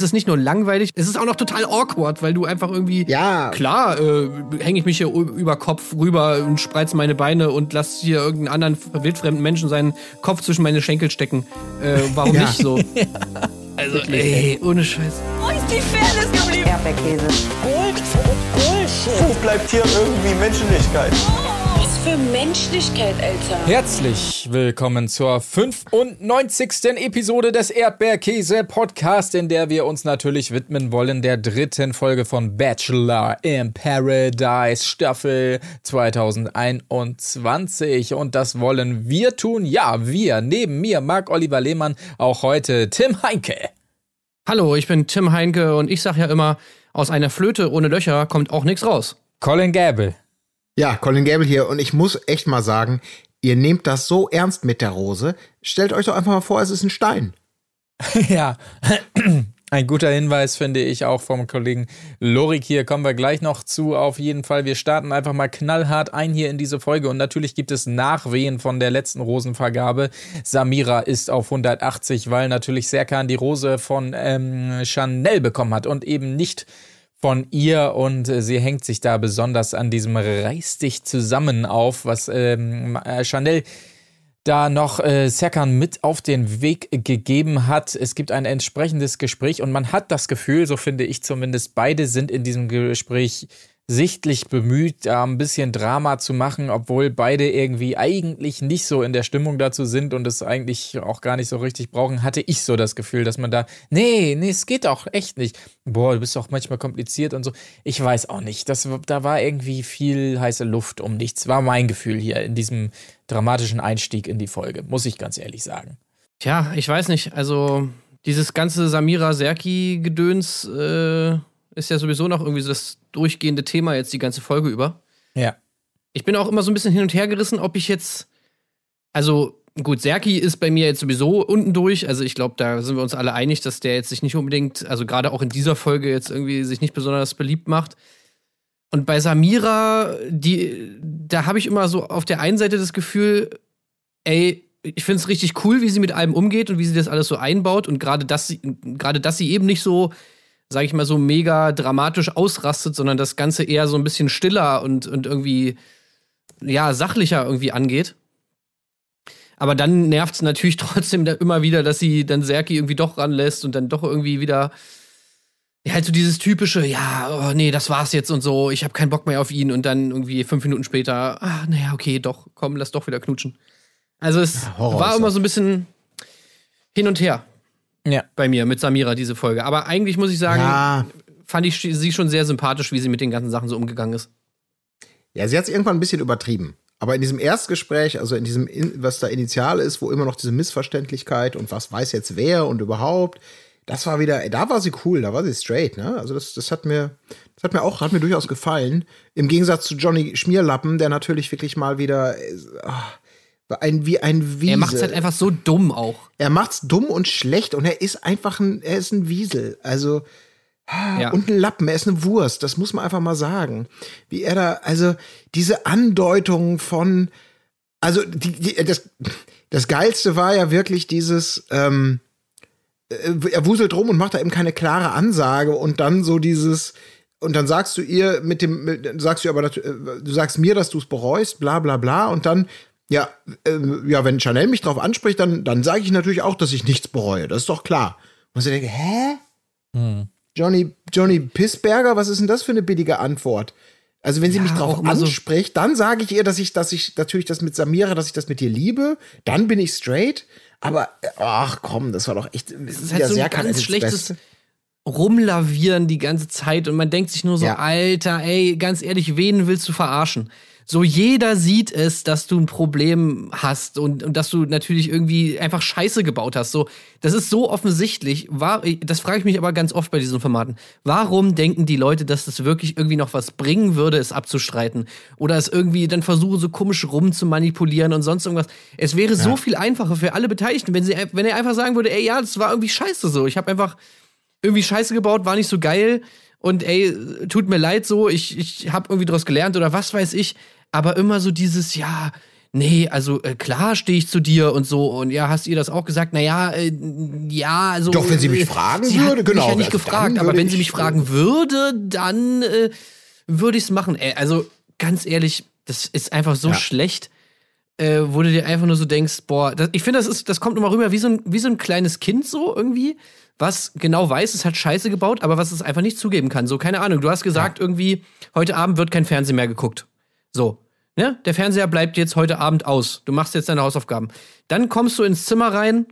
Es ist nicht nur langweilig, es ist auch noch total awkward, weil du einfach irgendwie. Ja. Klar, äh, hänge ich mich hier über Kopf rüber und spreiz meine Beine und lass hier irgendeinen anderen wildfremden Menschen seinen Kopf zwischen meine Schenkel stecken. Äh, warum ja. nicht so? also, ey, ohne Scheiß. Wo ist die Fairness geblieben? Erdbeerkäse. Gold, Bullshit. Wo bleibt hier irgendwie Menschlichkeit? Für Menschlichkeit, Alter. Herzlich willkommen zur 95. Episode des Erdbeerkäse Podcast, in der wir uns natürlich widmen wollen der dritten Folge von Bachelor in Paradise Staffel 2021. Und das wollen wir tun. Ja, wir. Neben mir, Marc Oliver Lehmann, auch heute Tim Heinke. Hallo, ich bin Tim Heinke und ich sag ja immer, aus einer Flöte ohne Löcher kommt auch nichts raus. Colin Gable. Ja, Colin Gable hier und ich muss echt mal sagen, ihr nehmt das so ernst mit der Rose. Stellt euch doch einfach mal vor, es ist ein Stein. ja. Ein guter Hinweis finde ich auch vom Kollegen Lorik hier. Kommen wir gleich noch zu. Auf jeden Fall. Wir starten einfach mal knallhart ein hier in diese Folge. Und natürlich gibt es Nachwehen von der letzten Rosenvergabe. Samira ist auf 180, weil natürlich Serkan die Rose von ähm, Chanel bekommen hat und eben nicht von ihr und äh, sie hängt sich da besonders an diesem Reiß dich zusammen auf, was ähm, äh, Chanel da noch äh, Serkan mit auf den Weg gegeben hat. Es gibt ein entsprechendes Gespräch und man hat das Gefühl, so finde ich zumindest, beide sind in diesem Gespräch sichtlich bemüht, da ein bisschen Drama zu machen, obwohl beide irgendwie eigentlich nicht so in der Stimmung dazu sind und es eigentlich auch gar nicht so richtig brauchen, hatte ich so das Gefühl, dass man da, nee, nee, es geht auch echt nicht. Boah, du bist doch manchmal kompliziert und so. Ich weiß auch nicht. Das, da war irgendwie viel heiße Luft um nichts. War mein Gefühl hier in diesem dramatischen Einstieg in die Folge, muss ich ganz ehrlich sagen. Tja, ich weiß nicht. Also, dieses ganze Samira Serki-Gedöns, äh ist ja sowieso noch irgendwie so das durchgehende Thema jetzt die ganze Folge über. Ja. Ich bin auch immer so ein bisschen hin und her gerissen, ob ich jetzt. Also, gut, Serki ist bei mir jetzt sowieso unten durch. Also, ich glaube, da sind wir uns alle einig, dass der jetzt sich nicht unbedingt, also gerade auch in dieser Folge jetzt irgendwie sich nicht besonders beliebt macht. Und bei Samira, die, da habe ich immer so auf der einen Seite das Gefühl, ey, ich finde es richtig cool, wie sie mit allem umgeht und wie sie das alles so einbaut. Und gerade dass sie, gerade dass sie eben nicht so sag ich mal, so mega dramatisch ausrastet, sondern das Ganze eher so ein bisschen stiller und, und irgendwie, ja, sachlicher irgendwie angeht. Aber dann nervt es natürlich trotzdem immer wieder, dass sie dann Serki irgendwie doch ranlässt und dann doch irgendwie wieder ja, halt so dieses typische, ja, oh, nee, das war's jetzt und so, ich habe keinen Bock mehr auf ihn und dann irgendwie fünf Minuten später, ah, naja, okay, doch, komm, lass doch wieder knutschen. Also es ja, war immer so ein bisschen hin und her. Ja. Bei mir mit Samira diese Folge. Aber eigentlich muss ich sagen, ja. fand ich sie schon sehr sympathisch, wie sie mit den ganzen Sachen so umgegangen ist. Ja, sie hat es irgendwann ein bisschen übertrieben. Aber in diesem Erstgespräch, also in diesem, was da initial ist, wo immer noch diese Missverständlichkeit und was weiß jetzt wer und überhaupt, das war wieder, da war sie cool, da war sie straight, ne? Also das, das hat mir, das hat mir auch, hat mir durchaus gefallen. Im Gegensatz zu Johnny Schmierlappen, der natürlich wirklich mal wieder, ach, ein, wie ein Wiesel. Er macht's halt einfach so dumm auch. Er macht's dumm und schlecht und er ist einfach ein, er ist ein Wiesel. Also, ja. und ein Lappen, er ist eine Wurst, das muss man einfach mal sagen. Wie er da, also, diese Andeutung von, also, die, die, das, das Geilste war ja wirklich dieses, ähm, äh, er wuselt rum und macht da eben keine klare Ansage und dann so dieses, und dann sagst du ihr mit dem, mit, sagst du aber, äh, du sagst mir, dass du es bereust, bla bla bla, und dann ja, äh, ja, wenn Chanel mich drauf anspricht, dann, dann sage ich natürlich auch, dass ich nichts bereue. Das ist doch klar. Und ich denke, hä? Hm. Johnny, Johnny Pissberger, was ist denn das für eine billige Antwort? Also, wenn sie ja, mich drauf anspricht, so dann sage ich ihr, dass ich, dass ich natürlich das mit Samira, dass ich das mit dir liebe. Dann bin ich straight. Aber, ach komm, das war doch echt. Das ist halt so ein ganz schlechtes Rumlavieren die ganze Zeit und man denkt sich nur so, ja. Alter, ey, ganz ehrlich, wen willst du verarschen? So jeder sieht es, dass du ein Problem hast und, und dass du natürlich irgendwie einfach Scheiße gebaut hast. So, das ist so offensichtlich. War, das frage ich mich aber ganz oft bei diesen Formaten. Warum denken die Leute, dass das wirklich irgendwie noch was bringen würde, es abzustreiten? Oder es irgendwie dann versuchen, so komisch rum zu manipulieren und sonst irgendwas. Es wäre ja. so viel einfacher für alle Beteiligten, wenn sie, wenn er einfach sagen würde, ey, ja, das war irgendwie scheiße so. Ich habe einfach irgendwie Scheiße gebaut, war nicht so geil und ey, tut mir leid so, ich, ich habe irgendwie daraus gelernt oder was weiß ich aber immer so dieses, ja, nee, also äh, klar stehe ich zu dir und so. Und ja, hast ihr das auch gesagt? Naja, äh, ja, also. Doch, wenn sie mich äh, fragen sie würde, genau, Mich ja nicht also gefragt, aber wenn sie ich, mich fragen würde, dann äh, würde ich es machen. Ey, also ganz ehrlich, das ist einfach so Ja. schlecht, äh, wo du dir einfach nur so denkst, boah, das, ich finde, das ist, das kommt immer rüber wie so, ein, wie so ein kleines Kind so irgendwie, was genau weiß, es hat Scheiße gebaut, aber was es einfach nicht zugeben kann. So, keine Ahnung, du hast gesagt, irgendwie, heute Abend wird kein Fernsehen mehr geguckt. So. Ne? Der Fernseher bleibt jetzt heute Abend aus. Du machst jetzt deine Hausaufgaben. Dann kommst du ins Zimmer rein,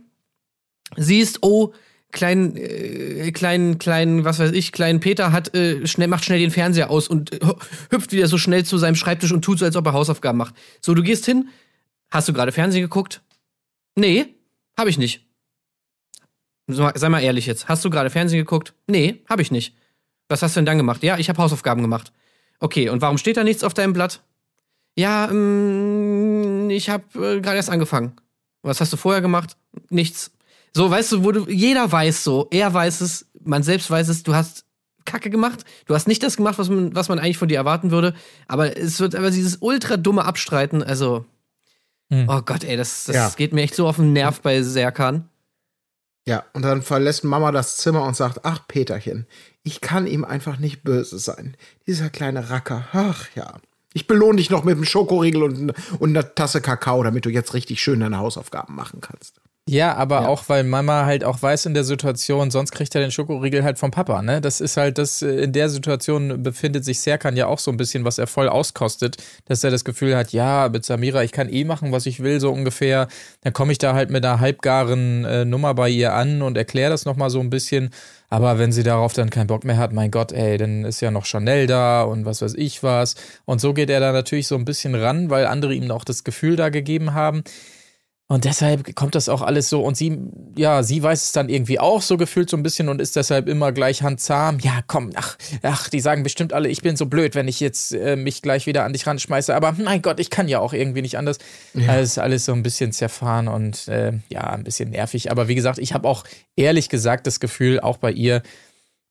siehst, oh, klein, äh, klein, klein, was weiß ich, kleinen Peter hat, äh, schnell, macht schnell den Fernseher aus und äh, hüpft wieder so schnell zu seinem Schreibtisch und tut so, als ob er Hausaufgaben macht. So, du gehst hin, hast du gerade Fernsehen geguckt? Nee, hab ich nicht. Sei mal ehrlich jetzt. Hast du gerade Fernsehen geguckt? Nee, hab ich nicht. Was hast du denn dann gemacht? Ja, ich habe Hausaufgaben gemacht. Okay, und warum steht da nichts auf deinem Blatt? Ja, ähm, ich habe äh, gerade erst angefangen. Was hast du vorher gemacht? Nichts. So, weißt du, wo du, jeder weiß so, er weiß es, man selbst weiß es, du hast Kacke gemacht, du hast nicht das gemacht, was man, was man eigentlich von dir erwarten würde, aber es wird aber dieses ultra dumme Abstreiten, also, Hm. oh Gott, ey, das, das Ja. geht mir echt so auf den Nerv bei Serkan. Ja, und dann verlässt Mama das Zimmer und sagt, ach Peterchen, ich kann ihm einfach nicht böse sein. Dieser kleine Racker, ach ja. Ich belohne dich noch mit einem Schokoriegel und, und einer Tasse Kakao, damit du jetzt richtig schön deine Hausaufgaben machen kannst. Ja, aber auch, weil Mama halt auch weiß in der Situation, sonst kriegt er den Schokoriegel halt vom Papa, ne? Das ist halt das, äh, in der Situation befindet sich Serkan ja auch so ein bisschen, was er voll auskostet, dass er das Gefühl hat, ja, mit Samira, ich kann eh machen, was ich will, so ungefähr. Dann komme ich da halt mit einer halbgaren äh, Nummer bei ihr an und erkläre das nochmal so ein bisschen. Aber wenn sie darauf dann keinen Bock mehr hat, mein Gott, ey, dann ist ja noch Chanel da und was weiß ich was. Und so geht er da natürlich so ein bisschen ran, weil andere ihm auch das Gefühl da gegeben haben. Und deshalb kommt das auch alles so. Und sie, ja, sie weiß es dann irgendwie auch so gefühlt so ein bisschen und ist deshalb immer gleich handzahm. Ja, komm, ach, ach, die sagen bestimmt alle, ich bin so blöd, wenn ich jetzt äh, mich gleich wieder an dich ranschmeiße. Aber mein Gott, ich kann ja auch irgendwie nicht anders. Ja. Also ist alles so ein bisschen zerfahren und äh, ja, ein bisschen nervig. Aber wie gesagt, ich habe auch ehrlich gesagt das Gefühl, auch bei ihr,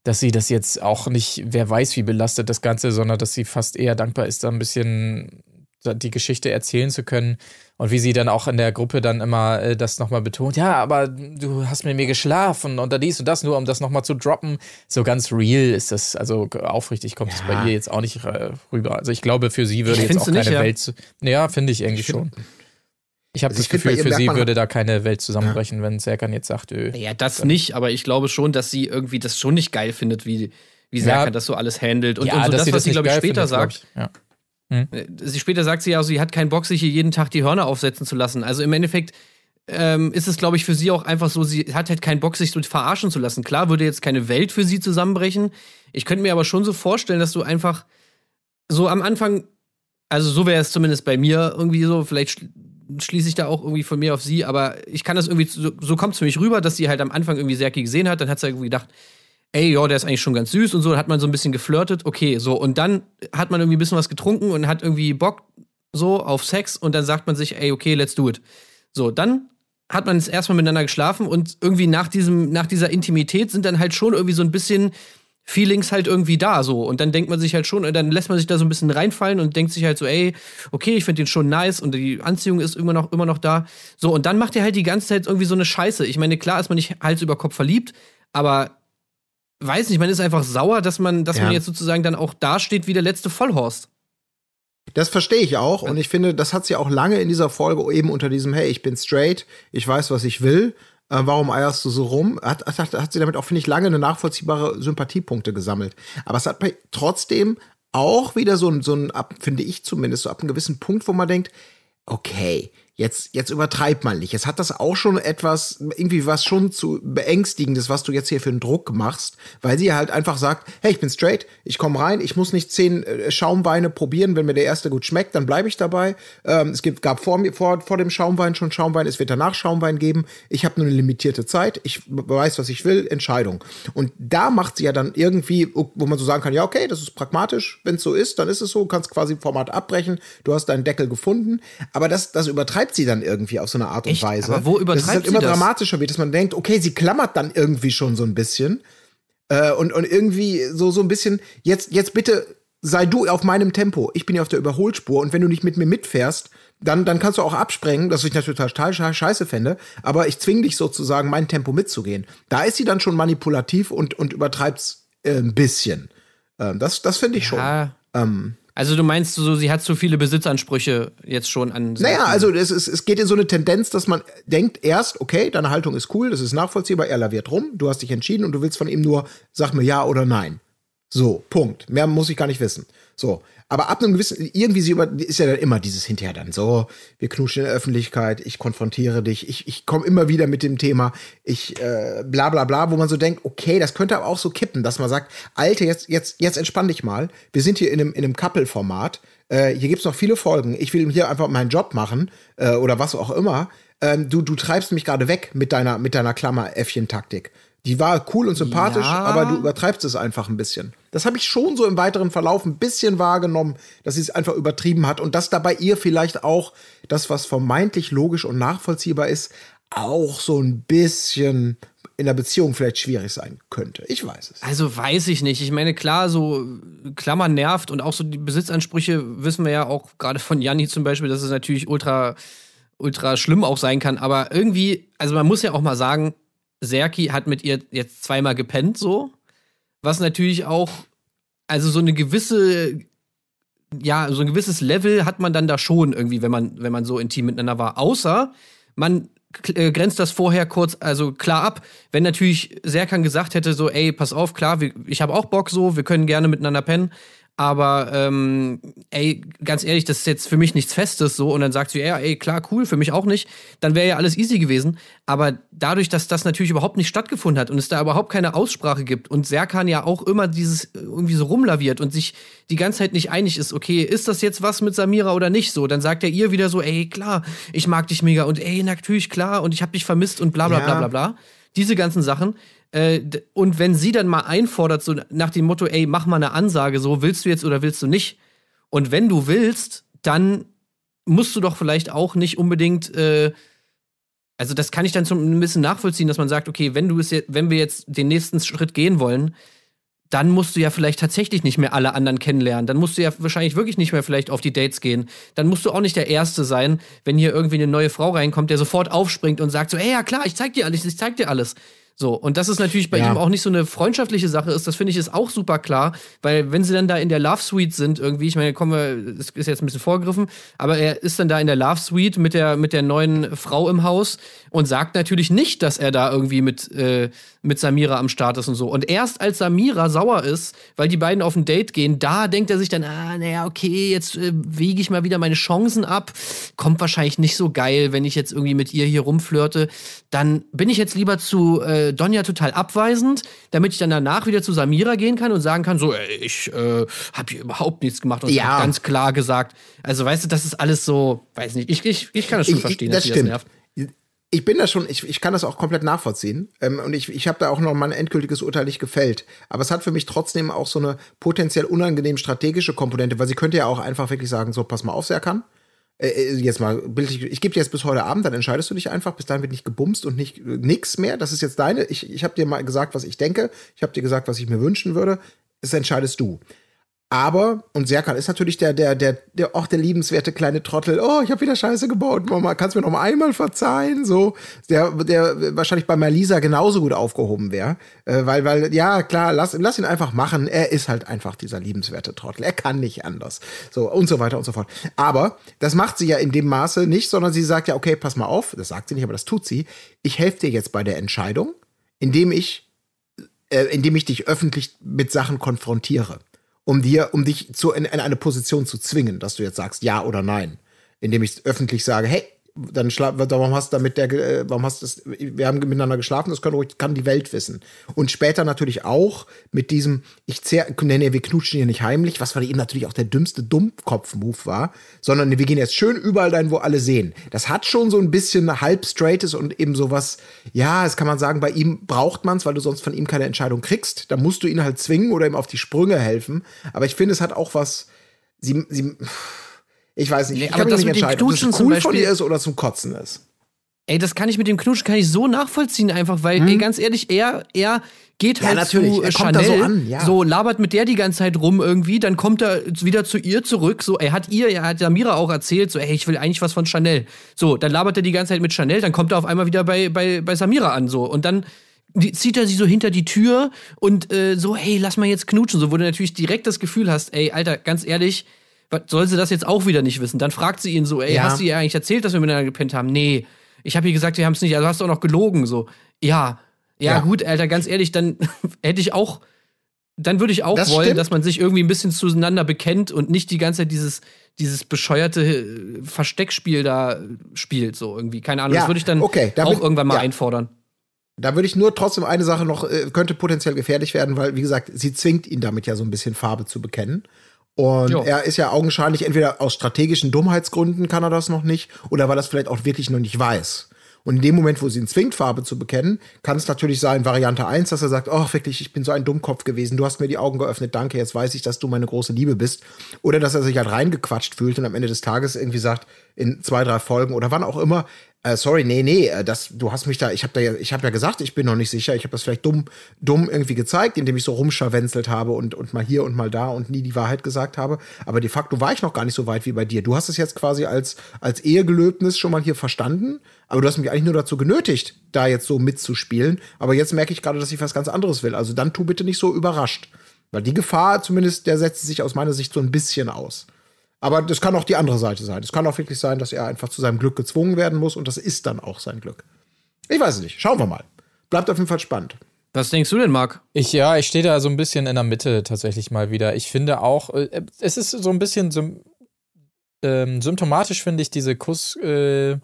dass sie das jetzt auch nicht, wer weiß, wie belastet das Ganze, sondern dass sie fast eher dankbar ist, da ein bisschen die Geschichte erzählen zu können und wie sie dann auch in der Gruppe dann immer äh, das nochmal betont, ja, aber du hast mit mir geschlafen und da dies und das, nur um das nochmal zu droppen. So ganz real ist das, also aufrichtig kommt es Ja. bei ihr jetzt auch nicht äh, rüber. Also ich glaube, für sie würde Ich jetzt auch keine nicht, ja. Welt, zu, ja, finde ich irgendwie schon. Ich habe Also das Gefühl, für sie würde da keine Welt zusammenbrechen, wenn Serkan jetzt sagt, öh, Ja, das nicht, aber ich glaube schon, dass sie irgendwie das schon nicht geil findet, wie, wie Ja. Serkan das so alles handelt. Und, ja, und so dass das, sie was das sie, nicht glaube ich, später findet, glaub sagt. ich. Ja. Äh, Sie später sagt sie ja, sie hat keinen Bock, sich hier jeden Tag die Hörner aufsetzen zu lassen. Also im Endeffekt ähm, ist es, glaube ich, für sie auch einfach so, sie hat halt keinen Bock, sich so verarschen zu lassen. Klar würde jetzt keine Welt für sie zusammenbrechen. Ich könnte mir aber schon so vorstellen, dass du einfach so am Anfang, also so wäre es zumindest bei mir irgendwie so, vielleicht schl- schließe ich da auch irgendwie von mir auf sie, aber ich kann das irgendwie, so, so kommt es für mich rüber, dass sie halt am Anfang irgendwie Serki gesehen hat, dann hat sie irgendwie gedacht, ey, ja, der ist eigentlich schon ganz süß und so, dann hat man so ein bisschen geflirtet, okay, so, und dann hat man irgendwie ein bisschen was getrunken und hat irgendwie Bock so auf Sex und dann sagt man sich, ey, okay, let's do it. So, dann hat man es erstmal miteinander geschlafen und irgendwie nach diesem, nach dieser Intimität sind dann halt schon irgendwie so ein bisschen Feelings halt irgendwie da, so. Und dann denkt man sich halt schon, dann lässt man sich da so ein bisschen reinfallen und denkt sich halt so, ey, okay, ich finde den schon nice und die Anziehung ist immer noch, immer noch da. So, und dann macht er halt die ganze Zeit irgendwie so eine Scheiße. Ich meine, klar ist man nicht Hals über Kopf verliebt, aber weiß nicht, man ist einfach sauer, dass man, dass Ja. man jetzt sozusagen dann auch dasteht wie der letzte Vollhorst. Das verstehe ich auch und ich finde, das hat sie auch lange in dieser Folge eben unter diesem, hey, ich bin straight, ich weiß, was ich will, äh, warum eierst du so rum? Hat, hat, hat sie damit auch, finde ich, lange eine nachvollziehbare Sympathiepunkte gesammelt. Aber es hat bei, trotzdem auch wieder so ein, so ein, finde ich zumindest, so ab einem gewissen Punkt, wo man denkt, okay, jetzt, jetzt übertreibt man nicht. Jetzt hat das auch schon etwas, irgendwie was schon zu beängstigendes, was du jetzt hier für einen Druck machst, weil sie halt einfach sagt, hey, ich bin straight, ich komme rein, ich muss nicht zehn äh, Schaumweine probieren, wenn mir der erste gut schmeckt, dann bleibe ich dabei. Ähm, es gibt, gab vor, mir, vor, vor dem Schaumwein schon Schaumwein, es wird danach Schaumwein geben. Ich habe nur eine limitierte Zeit, ich weiß, was ich will, Entscheidung. Und da macht sie ja dann irgendwie, wo man so sagen kann, ja, okay, das ist pragmatisch, wenn es so ist, dann ist es so, du kannst quasi Format abbrechen, du hast deinen Deckel gefunden, aber das, das übertreibt sie dann irgendwie auf so eine Art und Echt? Weise. Aber wo dass es übertreibt halt immer das? dramatischer wird, dass man denkt, okay, sie klammert dann irgendwie schon so ein bisschen. Äh, und, und irgendwie so, so ein bisschen, jetzt, jetzt bitte sei du auf meinem Tempo. Ich bin ja auf der Überholspur und wenn du nicht mit mir mitfährst, dann, dann kannst du auch absprengen, was ich natürlich total sche- scheiße fände, aber ich zwing dich sozusagen, mein Tempo mitzugehen. Da ist sie dann schon manipulativ und, und übertreibt's äh, ein bisschen. Ähm, das das finde ich schon. Ja. Ähm, Also du meinst so, sie hat zu viele Besitzansprüche jetzt schon an. Naja, also es, ist, es geht in so eine Tendenz, dass man denkt erst, okay, deine Haltung ist cool, das ist nachvollziehbar, er laviert rum, du hast dich entschieden und du willst von ihm nur, sag mir ja oder nein. So, Punkt. Mehr muss ich gar nicht wissen. So, aber ab einem gewissen, irgendwie sie über, ist ja dann immer dieses hinterher dann so, wir knutschen in der Öffentlichkeit, ich konfrontiere dich, ich, ich komme immer wieder mit dem Thema, ich äh, bla bla bla, wo man so denkt, okay, das könnte aber auch so kippen, dass man sagt, Alter, jetzt, jetzt, jetzt entspann dich mal, wir sind hier in einem, in einem Couple-Format, äh, hier gibt's noch viele Folgen, ich will hier einfach meinen Job machen äh, oder was auch immer. Ähm, du, du treibst mich gerade weg mit deiner, mit deiner Klammer-Äffchen-Taktik. Die war cool und sympathisch, Ja. aber du übertreibst es einfach ein bisschen. Das habe ich schon so im weiteren Verlauf ein bisschen wahrgenommen, dass sie es einfach übertrieben hat und dass da bei ihr vielleicht auch das, was vermeintlich logisch und nachvollziehbar ist, auch so ein bisschen in der Beziehung vielleicht schwierig sein könnte. Ich weiß es. Also weiß ich nicht. Ich meine, klar, so Klammer nervt und auch so die Besitzansprüche wissen wir ja auch gerade von Janni zum Beispiel, dass es natürlich ultra, ultra schlimm auch sein kann. Aber irgendwie, also man muss ja auch mal sagen, Serki hat mit ihr jetzt zweimal gepennt, so. Was natürlich auch, also so eine gewisse, ja, so ein gewisses Level hat man dann da schon irgendwie, wenn man, wenn man so intim miteinander war. Außer man äh, grenzt das vorher kurz, also klar ab. Wenn natürlich Serkan gesagt hätte, so, ey, pass auf, klar, wir, ich habe auch Bock so, wir können gerne miteinander pennen. Aber ähm, ey, ganz ehrlich, das ist jetzt für mich nichts Festes so. Und dann sagt sie, ja, ey, klar, cool, für mich auch nicht. Dann wäre ja alles easy gewesen. Aber dadurch, dass das natürlich überhaupt nicht stattgefunden hat und es da überhaupt keine Aussprache gibt und Serkan ja auch immer dieses äh, irgendwie so rumlaviert und sich die ganze Zeit nicht einig ist, okay, ist das jetzt was mit Samira oder nicht so? Dann sagt er ihr wieder so, ey, klar, ich mag dich mega und ey, natürlich, klar, und ich hab dich vermisst und bla bla bla Ja. bla bla. Diese ganzen Sachen. Äh, und wenn sie dann mal einfordert, so nach dem Motto, ey, mach mal eine Ansage, so, willst du jetzt oder willst du nicht? Und wenn du willst, dann musst du doch vielleicht auch nicht unbedingt, äh, also das kann ich dann so ein bisschen nachvollziehen, dass man sagt, okay, wenn du es jetzt, wenn wir jetzt den nächsten Schritt gehen wollen, dann musst du ja vielleicht tatsächlich nicht mehr alle anderen kennenlernen. Dann musst du ja wahrscheinlich wirklich nicht mehr vielleicht auf die Dates gehen. Dann musst du auch nicht der Erste sein, wenn hier irgendwie eine neue Frau reinkommt, der sofort aufspringt und sagt so, ey, ja klar, ich zeig dir alles, ich zeig dir alles. So, und das ist natürlich bei Ja. ihm auch nicht so eine freundschaftliche Sache ist, das finde ich ist auch super klar, weil wenn sie dann da in der Love Suite sind irgendwie, ich meine, kommen wir, das ist jetzt ein bisschen vorgegriffen, aber er ist dann da in der Love Suite mit der, mit der neuen Frau im Haus und sagt natürlich nicht, dass er da irgendwie mit, äh, mit Samira am Start ist und so. Und erst als Samira sauer ist, weil die beiden auf ein Date gehen, da denkt er sich dann, ah, naja, okay, jetzt äh, wiege ich mal wieder meine Chancen ab. Kommt wahrscheinlich nicht so geil, wenn ich jetzt irgendwie mit ihr hier rumflirte. Dann bin ich jetzt lieber zu äh, Donja total abweisend, damit ich dann danach wieder zu Samira gehen kann und sagen kann, so, ey, ich äh, habe hier überhaupt nichts gemacht und ich Ja. hab ganz klar gesagt. Also, weißt du, das ist alles so, weiß nicht, ich, ich, ich kann das schon Ich- verstehen, ich, das dass stimmt. nervt. Ich bin da schon, ich, ich kann das auch komplett nachvollziehen. Ähm, und ich, ich habe da auch noch mein endgültiges Urteil nicht gefällt. Aber es hat für mich trotzdem auch so eine potenziell unangenehm strategische Komponente, weil sie könnte ja auch einfach wirklich sagen: So, pass mal auf, Serkan. Äh, äh, jetzt mal bildlich, ich gebe dir jetzt bis heute Abend, dann entscheidest du dich einfach. Bis dahin wird nicht gebumst und nicht äh, nix mehr. Das ist jetzt deine. Ich, ich habe dir mal gesagt, was ich denke. Ich habe dir gesagt, was ich mir wünschen würde. Das entscheidest du. Aber, und Serkan ist natürlich der, der, der, der, auch der liebenswerte kleine Trottel. Oh, ich habe wieder Scheiße gebaut, Mama, kannst du mir noch mal einmal verzeihen? So, der, der wahrscheinlich bei Malisa genauso gut aufgehoben wäre. Äh, weil, weil, ja, klar, lass, lass ihn einfach machen. Er ist halt einfach dieser liebenswerte Trottel. Er kann nicht anders. So, und so weiter und so fort. Aber das macht sie ja in dem Maße nicht, sondern sie sagt ja, okay, pass mal auf. Das sagt sie nicht, aber das tut sie. Ich helfe dir jetzt bei der Entscheidung, indem ich äh, indem ich dich öffentlich mit Sachen konfrontiere, um dir, um dich zu, in, in eine Position zu zwingen, dass du jetzt sagst ja oder nein, indem ich öffentlich sage, hey, dann warum hast du damit der, äh, warum hast das, wir haben miteinander geschlafen, das kann, ruhig- kann die Welt wissen. Und später natürlich auch mit diesem, ich zehr, nee, nee, wir knutschen hier nicht heimlich, was für ihn natürlich auch der dümmste Dummkopf-Move war, sondern wir gehen jetzt schön überall dahin, wo alle sehen. Das hat schon so ein bisschen halb straightes und eben sowas, ja, das kann man sagen, bei ihm braucht man es, weil du sonst von ihm keine Entscheidung kriegst. Da musst du ihn halt zwingen oder ihm auf die Sprünge helfen. Aber ich finde, es hat auch was, sie, sie, ich weiß nicht, Nee, ich aber kann mich das nicht entscheiden, ob zum cool von Beispiel- ihr ist oder zum Kotzen ist. Ey, das kann ich mit dem Knutschen kann ich so nachvollziehen einfach, weil, ey, ganz ehrlich, er, er geht Ja, halt natürlich. zu Er Chanel, so an, ja. so labert mit der die ganze Zeit rum irgendwie, dann kommt er wieder zu ihr zurück, so, er hat ihr, er hat Samira auch erzählt, so, ey, ich will eigentlich was von Chanel. So, dann labert er die ganze Zeit mit Chanel, dann kommt er auf einmal wieder bei, bei, bei Samira an, so, und dann die, zieht er sie so hinter die Tür und äh, so, hey, lass mal jetzt knutschen, so, wo du natürlich direkt das Gefühl hast, ey, Alter, ganz ehrlich, soll sie das jetzt auch wieder nicht wissen? Dann fragt sie ihn so, ey, Ja. hast du ihr eigentlich erzählt, dass wir miteinander gepennt haben? Nee. Ich habe ihr gesagt, wir haben es nicht, also hast du auch noch gelogen, so. Ja. Ja, Ja. gut, Alter, ganz ehrlich, dann hätte ich auch, dann würde ich auch Das wollen, stimmt. dass man sich irgendwie ein bisschen zueinander bekennt und nicht die ganze Zeit dieses, dieses bescheuerte äh, Versteckspiel da spielt, so irgendwie. Keine Ahnung, Ja, das würde ich dann okay, da auch irgendwann mal ja. einfordern. Da würde ich nur trotzdem eine Sache noch, äh, könnte potenziell gefährlich werden, weil, wie gesagt, sie zwingt ihn damit ja so ein bisschen Farbe zu bekennen. Und Jo. er ist ja augenscheinlich entweder aus strategischen Dummheitsgründen kann er das noch nicht oder weil er das vielleicht auch wirklich noch nicht weiß. Und in dem Moment, wo sie ihn zwingt, Farbe zu bekennen, kann es natürlich sein, Variante 1, dass er sagt, oh, wirklich, ich bin so ein Dummkopf gewesen, du hast mir die Augen geöffnet, danke, jetzt weiß ich, dass du meine große Liebe bist. Oder dass er sich halt reingequatscht fühlt und am Ende des Tages irgendwie sagt, in zwei, drei Folgen oder wann auch immer, äh, sorry, nee, nee, äh, das, du hast mich da, ich habe da ja, ich habe ja gesagt, ich bin noch nicht sicher, ich habe das vielleicht dumm, dumm irgendwie gezeigt, indem ich so rumscharwenzelt habe und, und mal hier und mal da und nie die Wahrheit gesagt habe. Aber de facto war ich noch gar nicht so weit wie bei dir. Du hast es jetzt quasi als, als Ehegelöbnis schon mal hier verstanden, aber du hast mich eigentlich nur dazu genötigt, da jetzt so mitzuspielen. Aber jetzt merke ich gerade, dass ich was ganz anderes will. Also dann tu bitte nicht so überrascht. Weil die Gefahr zumindest, der setzt sich aus meiner Sicht so ein bisschen aus. Aber das kann auch die andere Seite sein. Es kann auch wirklich sein, dass er einfach zu seinem Glück gezwungen werden muss und das ist dann auch sein Glück. Ich weiß es nicht. Schauen wir mal. Bleibt auf jeden Fall spannend. Was denkst du denn, Marc? Ich, ja, ich stehe da so ein bisschen in der Mitte tatsächlich mal wieder. Ich finde auch, äh, es ist so ein bisschen sym ähm, symptomatisch, finde ich, diese Kuss. Äh,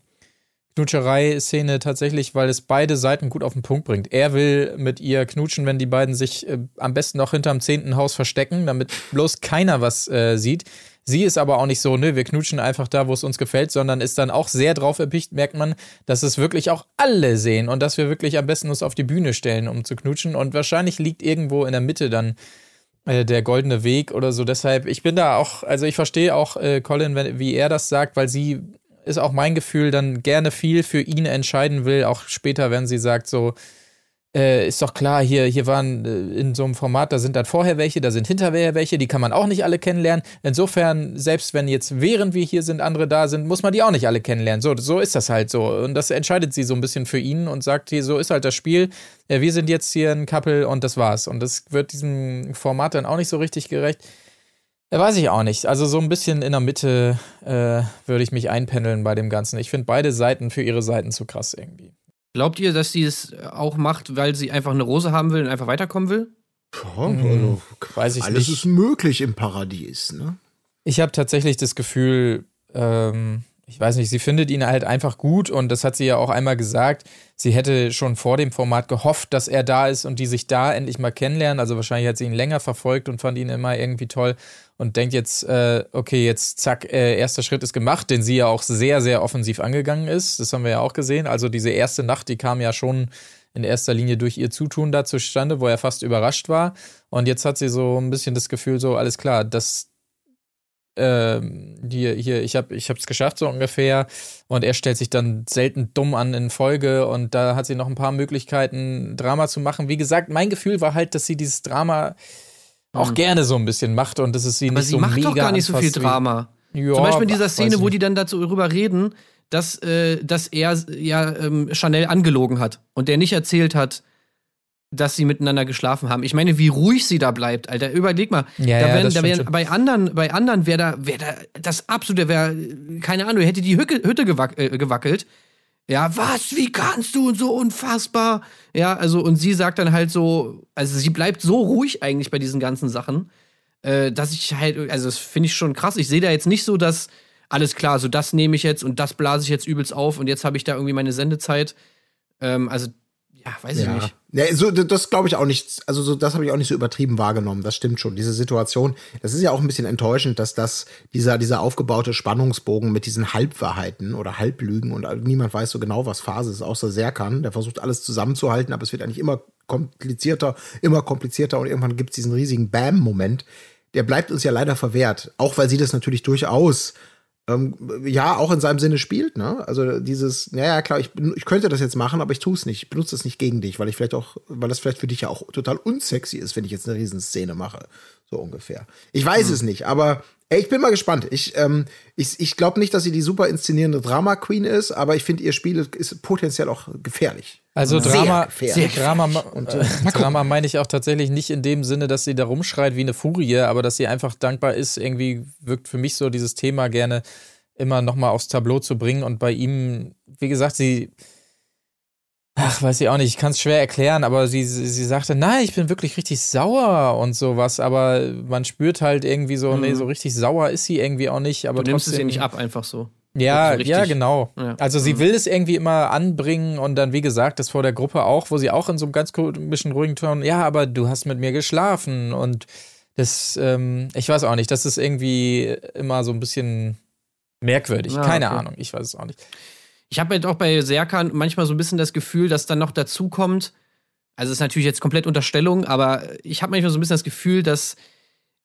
Knutscherei-Szene tatsächlich, weil es beide Seiten gut auf den Punkt bringt. Er will mit ihr knutschen, wenn die beiden sich äh, am besten noch hinterm zehnten Haus verstecken, damit bloß keiner was äh, sieht. Sie ist aber auch nicht so, ne, wir knutschen einfach da, wo es uns gefällt, sondern ist dann auch sehr drauf erpicht, merkt man, dass es wirklich auch alle sehen und dass wir wirklich am besten uns auf die Bühne stellen, um zu knutschen. Und wahrscheinlich liegt irgendwo in der Mitte dann äh, der goldene Weg oder so. Deshalb, ich bin da auch, also ich verstehe auch äh, Colin, wenn, wie er das sagt, weil sie ist auch mein Gefühl, dann gerne viel für ihn entscheiden will, auch später, wenn sie sagt, so, äh, ist doch klar, hier, hier waren äh, in so einem Format, da sind dann vorher welche, da sind hinterher welche, die kann man auch nicht alle kennenlernen. Insofern, selbst wenn jetzt während wir hier sind, andere da sind, muss man die auch nicht alle kennenlernen. So, so ist das halt so. Und das entscheidet sie so ein bisschen für ihn und sagt hier, so ist halt das Spiel. Ja, wir sind jetzt hier ein Couple und das war's. Und das wird diesem Format dann auch nicht so richtig gerecht. Ja, weiß ich auch nicht. Also so ein bisschen in der Mitte äh, würde ich mich einpendeln bei dem Ganzen. Ich finde beide Seiten für ihre Seiten zu krass irgendwie. Glaubt ihr, dass sie es auch macht, weil sie einfach eine Rose haben will und einfach weiterkommen will? Ja, also, Weiß ich alles nicht. ist möglich im Paradies, ne? Ich habe tatsächlich das Gefühl, ähm, ich weiß nicht, sie findet ihn halt einfach gut und das hat sie ja auch einmal gesagt. Sie hätte schon vor dem Format gehofft, dass er da ist und die sich da endlich mal kennenlernen. Also wahrscheinlich hat sie ihn länger verfolgt und fand ihn immer irgendwie toll und denkt jetzt, äh, okay, jetzt zack, äh, erster Schritt ist gemacht, den sie ja auch sehr, sehr offensiv angegangen ist. Das haben wir ja auch gesehen. Also diese erste Nacht, die kam ja schon in erster Linie durch ihr Zutun da zustande, wo er fast überrascht war. Und jetzt hat sie so ein bisschen das Gefühl, so alles klar, das ähm, hier, hier, ich habe ich geschafft, so ungefähr. Und er stellt sich dann selten dumm an in Folge und da hat sie noch ein paar Möglichkeiten, Drama zu machen. Wie gesagt, mein Gefühl war halt, dass sie dieses Drama auch gerne so ein bisschen macht und dass es sie Mhm. Aber nicht sie so macht mega doch gar nicht so viel Drama. Ja, Zum Beispiel in dieser Szene, wo die dann dazu darüber reden, dass, äh, dass er ja ähm, Chanel angelogen hat und der nicht erzählt hat, dass sie miteinander geschlafen haben. Ich meine, wie ruhig sie da bleibt, Alter. Überleg mal. Ja, da ja, wären, das da wären, bei anderen, bei anderen wäre da, wäre da das absolute, wäre, keine Ahnung, hätte die Hücke, Hütte gewack, äh, gewackelt. Ja, was? Wie kannst du? Und so unfassbar. Ja, also, und sie sagt dann halt so, also sie bleibt so ruhig eigentlich bei diesen ganzen Sachen, äh, dass ich halt, also das finde ich schon krass. Ich sehe da jetzt nicht so, dass, alles klar, so das nehme ich jetzt und das blase ich jetzt übelst auf und jetzt habe ich da irgendwie meine Sendezeit. Ähm, also, ja, weiß ich nicht. Ja, so, das- das glaube ich auch nicht, also so, das habe ich auch nicht so übertrieben wahrgenommen, das stimmt schon. Diese Situation, das ist ja auch ein bisschen enttäuschend, dass das, dieser, dieser aufgebaute Spannungsbogen mit diesen Halbwahrheiten oder Halblügen und niemand weiß so genau, was Phase ist, außer Serkan. Der versucht alles zusammenzuhalten, aber es wird eigentlich immer komplizierter, immer komplizierter und irgendwann gibt es diesen riesigen Bam-Moment. Der bleibt uns ja leider verwehrt, auch weil sie das natürlich durchaus ähm, ja auch in seinem Sinne spielt. Ne? Also dieses, naja, klar, ich, ich könnte das jetzt machen, aber ich tue es nicht. Ich benutze es nicht gegen dich, weil ich vielleicht auch, weil das vielleicht für dich ja auch total unsexy ist, wenn ich jetzt eine Riesenszene mache. So ungefähr. Ich weiß hm. es nicht, aber ey, ich bin mal gespannt. Ich, ähm, ich, ich glaube nicht, dass sie die super inszenierende Drama Queen ist, aber ich finde, ihr Spiel ist potenziell auch gefährlich. Also Drama, sehr Drama, und, äh, Drama meine ich auch tatsächlich nicht in dem Sinne, dass sie da rumschreit wie eine Furie, aber dass sie einfach dankbar ist. Irgendwie wirkt für mich so dieses Thema gerne immer noch mal aufs Tableau zu bringen und bei ihm, wie gesagt, sie Ach, weiß ich auch nicht, ich kann es schwer erklären, aber sie, sie sagte, nein, ich bin wirklich richtig sauer und sowas, aber man spürt halt irgendwie so, mhm. nee, so richtig sauer ist sie irgendwie auch nicht. Aber du nimmst trotzdem, es ihr nicht ab, einfach so. Ja, so ja, genau. Ja. Also sie mhm. will es irgendwie immer anbringen und dann, wie gesagt, das vor der Gruppe auch, wo sie auch in so einem ganz komischen ruhigen Ton, ja, aber du hast mit mir geschlafen und das, ähm, ich weiß auch nicht, das ist irgendwie immer so ein bisschen merkwürdig. Ja, Keine okay. Ahnung, ich weiß es auch nicht. Ich habe halt auch bei Serkan manchmal so ein bisschen das Gefühl, dass dann noch dazu kommt, also ist natürlich jetzt komplett Unterstellung, aber ich habe manchmal so ein bisschen das Gefühl, dass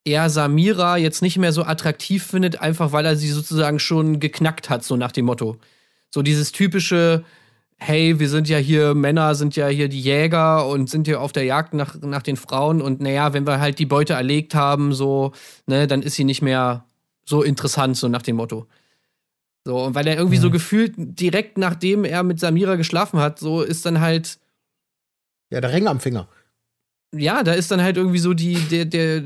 er Samira jetzt nicht mehr so attraktiv findet, einfach weil er sie sozusagen schon geknackt hat, so nach dem Motto. So dieses typische, hey, wir sind ja hier, Männer sind ja hier die Jäger und sind hier auf der Jagd nach, nach den Frauen und naja, wenn wir halt die Beute erlegt haben, so, ne, dann ist sie nicht mehr so interessant, so nach dem Motto. So, und weil er irgendwie mhm. so gefühlt direkt nachdem er mit Samira geschlafen hat, so ist dann halt. Ja, der Ring am Finger. Ja, da ist dann halt irgendwie so die, der, der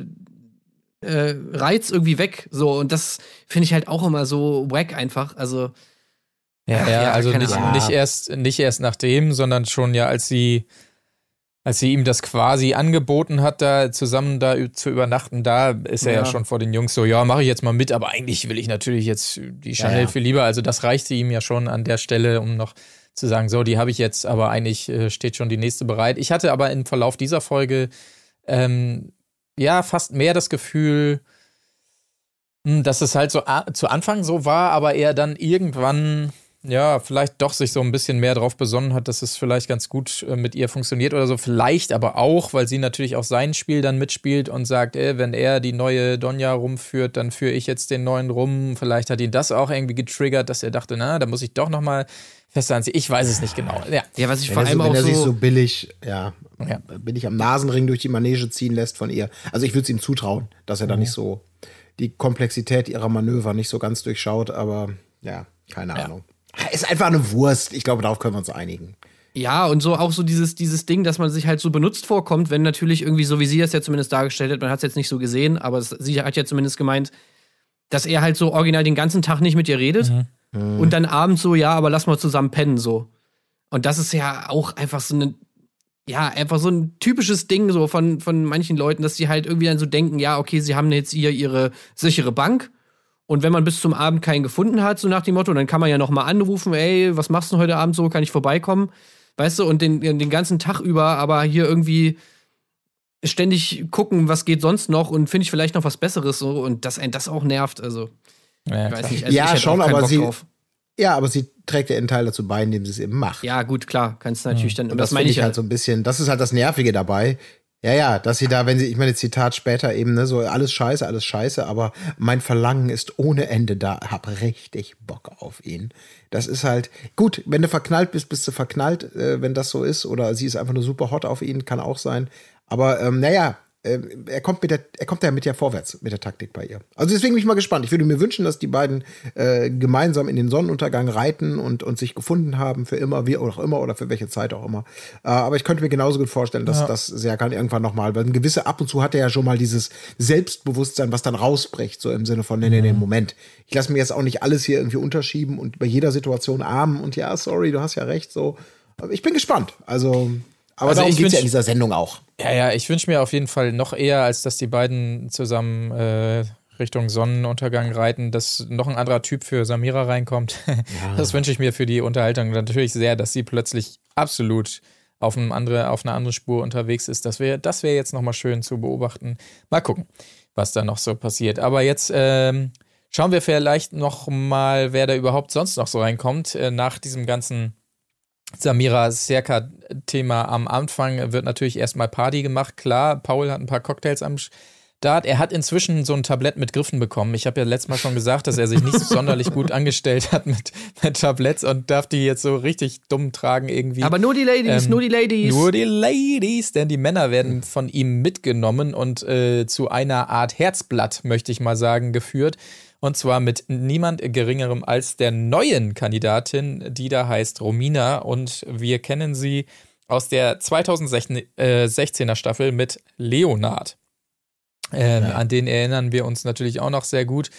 äh, Reiz irgendwie weg. So, und das finde ich halt auch immer so wack einfach. Also. Ja, ja, ja also nicht, nicht, erst, nicht erst nachdem, sondern schon ja, als sie als sie ihm das quasi angeboten hat, da zusammen da zu übernachten, da ist er ja, ja schon vor den Jungs so, ja, mache ich jetzt mal mit, aber eigentlich will ich natürlich jetzt die Chanel viel lieber. Also das reichte ihm ja schon an der Stelle, um noch zu sagen, so, die habe ich jetzt, aber eigentlich äh, steht schon die nächste bereit. Ich hatte aber im Verlauf dieser Folge ähm, ja fast mehr das Gefühl, hm, dass es halt so zu Anfang so war, aber er dann irgendwann ja, vielleicht doch sich so ein bisschen mehr darauf besonnen hat, dass es vielleicht ganz gut äh, mit ihr funktioniert oder so. Vielleicht aber auch, weil sie natürlich auch sein Spiel dann mitspielt und sagt, ey, wenn er die neue Donja rumführt, dann führe ich jetzt den neuen rum. Vielleicht hat ihn das auch irgendwie getriggert, dass er dachte, na, da muss ich doch noch mal fest anziehen. Ich weiß es nicht genau. Ja, ja was ich wenn vor allem so, auch wenn er so sich so billig, ja, ja, billig am Nasenring durch die Manege ziehen lässt von ihr. Also ich würde es ihm zutrauen, dass er mhm. da nicht so die Komplexität ihrer Manöver nicht so ganz durchschaut, aber ja, keine ja. Ahnung. Ist einfach eine Wurst. Ich glaube, darauf können wir uns einigen. Ja, und so auch so dieses, dieses Ding, dass man sich halt so benutzt vorkommt, wenn natürlich irgendwie, so wie sie das ja zumindest dargestellt hat, man hat es jetzt nicht so gesehen, aber es, sie hat ja zumindest gemeint, dass er halt so original den ganzen Tag nicht mit ihr redet mhm. Und dann abends so, ja, aber lass mal zusammen pennen, so. Und das ist ja auch einfach so eine, ja, einfach so ein typisches Ding so von, von manchen Leuten, dass sie halt irgendwie dann so denken, ja, okay, sie haben jetzt hier ihre sichere Bank und wenn man bis zum Abend keinen gefunden hat, so nach dem Motto, dann kann man ja noch mal anrufen, ey, was machst du heute Abend so, kann ich vorbeikommen? Weißt du, und den, den ganzen Tag über, aber hier irgendwie ständig gucken, was geht sonst noch und finde ich vielleicht noch was Besseres so und dass ein das auch nervt, also ja, ich weiß nicht, also ja schon, aber sie drauf. ja, aber sie trägt ja einen Teil dazu bei, indem sie es eben macht. Ja, gut, klar, kannst du natürlich dann und das, das meine ich halt so ein bisschen, das ist halt das nervige dabei. Ja, ja, dass sie da, wenn sie, ich meine, Zitat später eben, ne, so alles scheiße, alles scheiße, aber mein Verlangen ist ohne Ende da, hab richtig Bock auf ihn. Das ist halt, gut, wenn du verknallt bist, bist du verknallt, äh, wenn das so ist, oder sie ist einfach nur super hot auf ihn, kann auch sein. Aber ähm, naja, äh, er kommt mit der, er kommt ja mit ja vorwärts mit der Taktik bei ihr. Also deswegen bin ich mal gespannt. Ich würde mir wünschen, dass die beiden äh, gemeinsam in den Sonnenuntergang reiten und, und sich gefunden haben für immer, wie auch immer oder für welche Zeit auch immer. Äh, aber ich könnte mir genauso gut vorstellen, dass ja. das Serkan irgendwann noch mal, weil ein gewisse ab und zu hat er ja schon mal dieses Selbstbewusstsein, was dann rausbricht, so im Sinne von nee, nee, nee, mhm. Moment. Ich lasse mir jetzt auch nicht alles hier irgendwie unterschieben und bei jeder Situation armen und ja, sorry, du hast ja recht, so. Ich bin gespannt. Also aber also darum geht es ja in dieser Sendung auch. Ja, ja, ich wünsche mir auf jeden Fall noch eher, als dass die beiden zusammen äh, Richtung Sonnenuntergang reiten, dass noch ein anderer Typ für Samira reinkommt. Ja. Das wünsche ich mir für die Unterhaltung natürlich sehr, dass sie plötzlich absolut auf, einem andere, auf einer anderen Spur unterwegs ist. Das wäre das wär jetzt nochmal schön zu beobachten. Mal gucken, was da noch so passiert. Aber jetzt ähm, schauen wir vielleicht nochmal, wer da überhaupt sonst noch so reinkommt äh, nach diesem ganzen Samira Serka-Thema am Anfang wird natürlich erstmal Party gemacht. Klar, Paul hat ein paar Cocktails am Start. Er hat inzwischen so ein Tablett mit Griffen bekommen. Ich habe ja letztes Mal schon gesagt, dass er sich nicht sonderlich gut angestellt hat mit, mit Tabletts und darf die jetzt so richtig dumm tragen irgendwie. Aber nur die Ladies, Ähm, nur die Ladies. Nur die Ladies, denn die Männer werden von ihm mitgenommen und äh, zu einer Art Herzblatt, möchte ich mal sagen, geführt. Und zwar mit niemand Geringerem als der neuen Kandidatin, die da heißt Romina. Und wir kennen sie aus der 2016er Staffel mit Leonard. Ähm, An den erinnern wir uns natürlich auch noch sehr gut.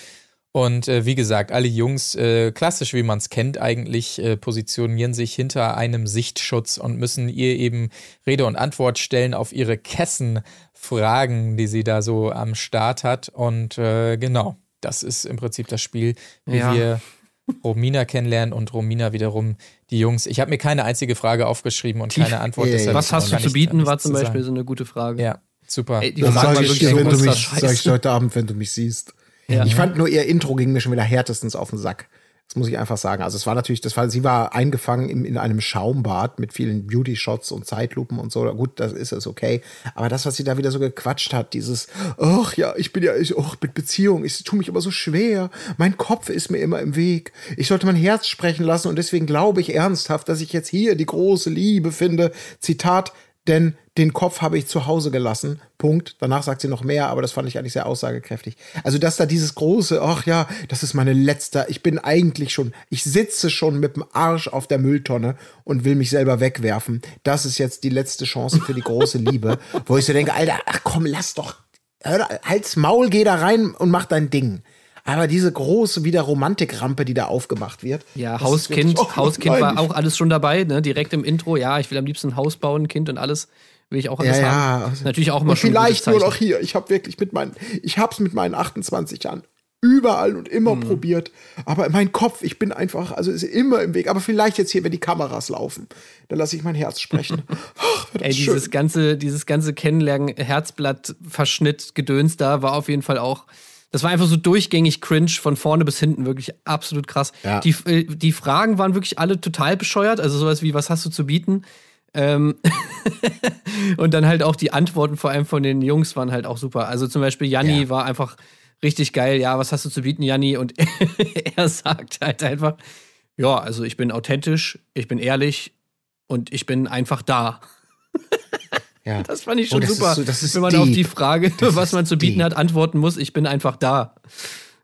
Und äh, wie gesagt, alle Jungs, äh, klassisch wie man es kennt, eigentlich äh, positionieren sich hinter einem Sichtschutz und müssen ihr eben Rede und Antwort stellen auf ihre Kessenfragen, die sie da so am Start hat. Und äh, genau, das ist im Prinzip das Spiel, wie Ja. wir Romina kennenlernen und Romina wiederum die Jungs. Ich habe mir keine einzige Frage aufgeschrieben und keine Antwort. Ja, ja, deshalb Was hast du zu bieten, war zum zu Beispiel so eine gute Frage. Ja, super. Ey, Das Fragen sag waren ich, dir, wenn du mich, sag ich heute Abend, wenn du mich siehst. Ja. Ich fand nur ihr Intro ging mir schon wieder härtestens auf den Sack. Das muss ich einfach sagen. Also es war natürlich, das war, sie war eingefangen in, in einem Schaumbad mit vielen Beauty-Shots und Zeitlupen und so. Gut, das ist es okay. Aber das, was sie da wieder so gequatscht hat, dieses, ach ja, ich bin ja, ich, oh, mit Beziehung, ich tue mich immer so schwer. Mein Kopf ist mir immer im Weg. Ich sollte mein Herz sprechen lassen und deswegen glaube ich ernsthaft, dass ich jetzt hier die große Liebe finde. Zitat, denn den Kopf habe ich zu Hause gelassen. Punkt. Danach sagt sie noch mehr, aber das fand ich eigentlich sehr aussagekräftig. Also, dass da dieses große, ach ja, das ist meine letzte, ich bin eigentlich schon, ich sitze schon mit dem Arsch auf der Mülltonne und will mich selber wegwerfen. Das ist jetzt die letzte Chance für die große Liebe, wo ich so denke, Alter, ach komm, lass doch, hör, halt's Maul, geh da rein und mach dein Ding. Aber diese große wieder Romantikrampe, die da aufgemacht wird. Ja, Hauskind, wirklich- oh Hauskind war auch alles schon dabei, ne? Direkt im Intro. Ja, ich will am liebsten ein Haus bauen, Kind und alles will ich auch alles Ja, ja. haben. also- Natürlich auch mal schon vielleicht nur noch hier. Ich habe wirklich mit meinen, ich hab's mit meinen 28 Jahren überall und immer Mhm. probiert. Aber mein Kopf, ich bin einfach, also ist immer im Weg. Aber vielleicht jetzt hier, wenn die Kameras laufen, dann lasse ich mein Herz sprechen. Ach, Ey, dieses ganze, dieses ganze Kennenlernen, Herzblatt, Verschnitt, Gedöns da war auf jeden Fall auch. Das war einfach so durchgängig cringe von vorne bis hinten, wirklich absolut krass. Ja. Die, äh, die Fragen waren wirklich alle total bescheuert, also sowas wie, was hast du zu bieten? Ähm und dann halt auch die Antworten vor allem von den Jungs waren halt auch super. Also zum Beispiel Janni Ja. war einfach richtig geil. Ja, was hast du zu bieten, Janni? Und er sagt halt einfach, ja, also ich bin authentisch, ich bin ehrlich und ich bin einfach da. Ja. Das fand ich Oh, schon ist super, so- wenn man deep. auf die Frage, Das was man zu bieten deep. hat, antworten muss, ich bin einfach da.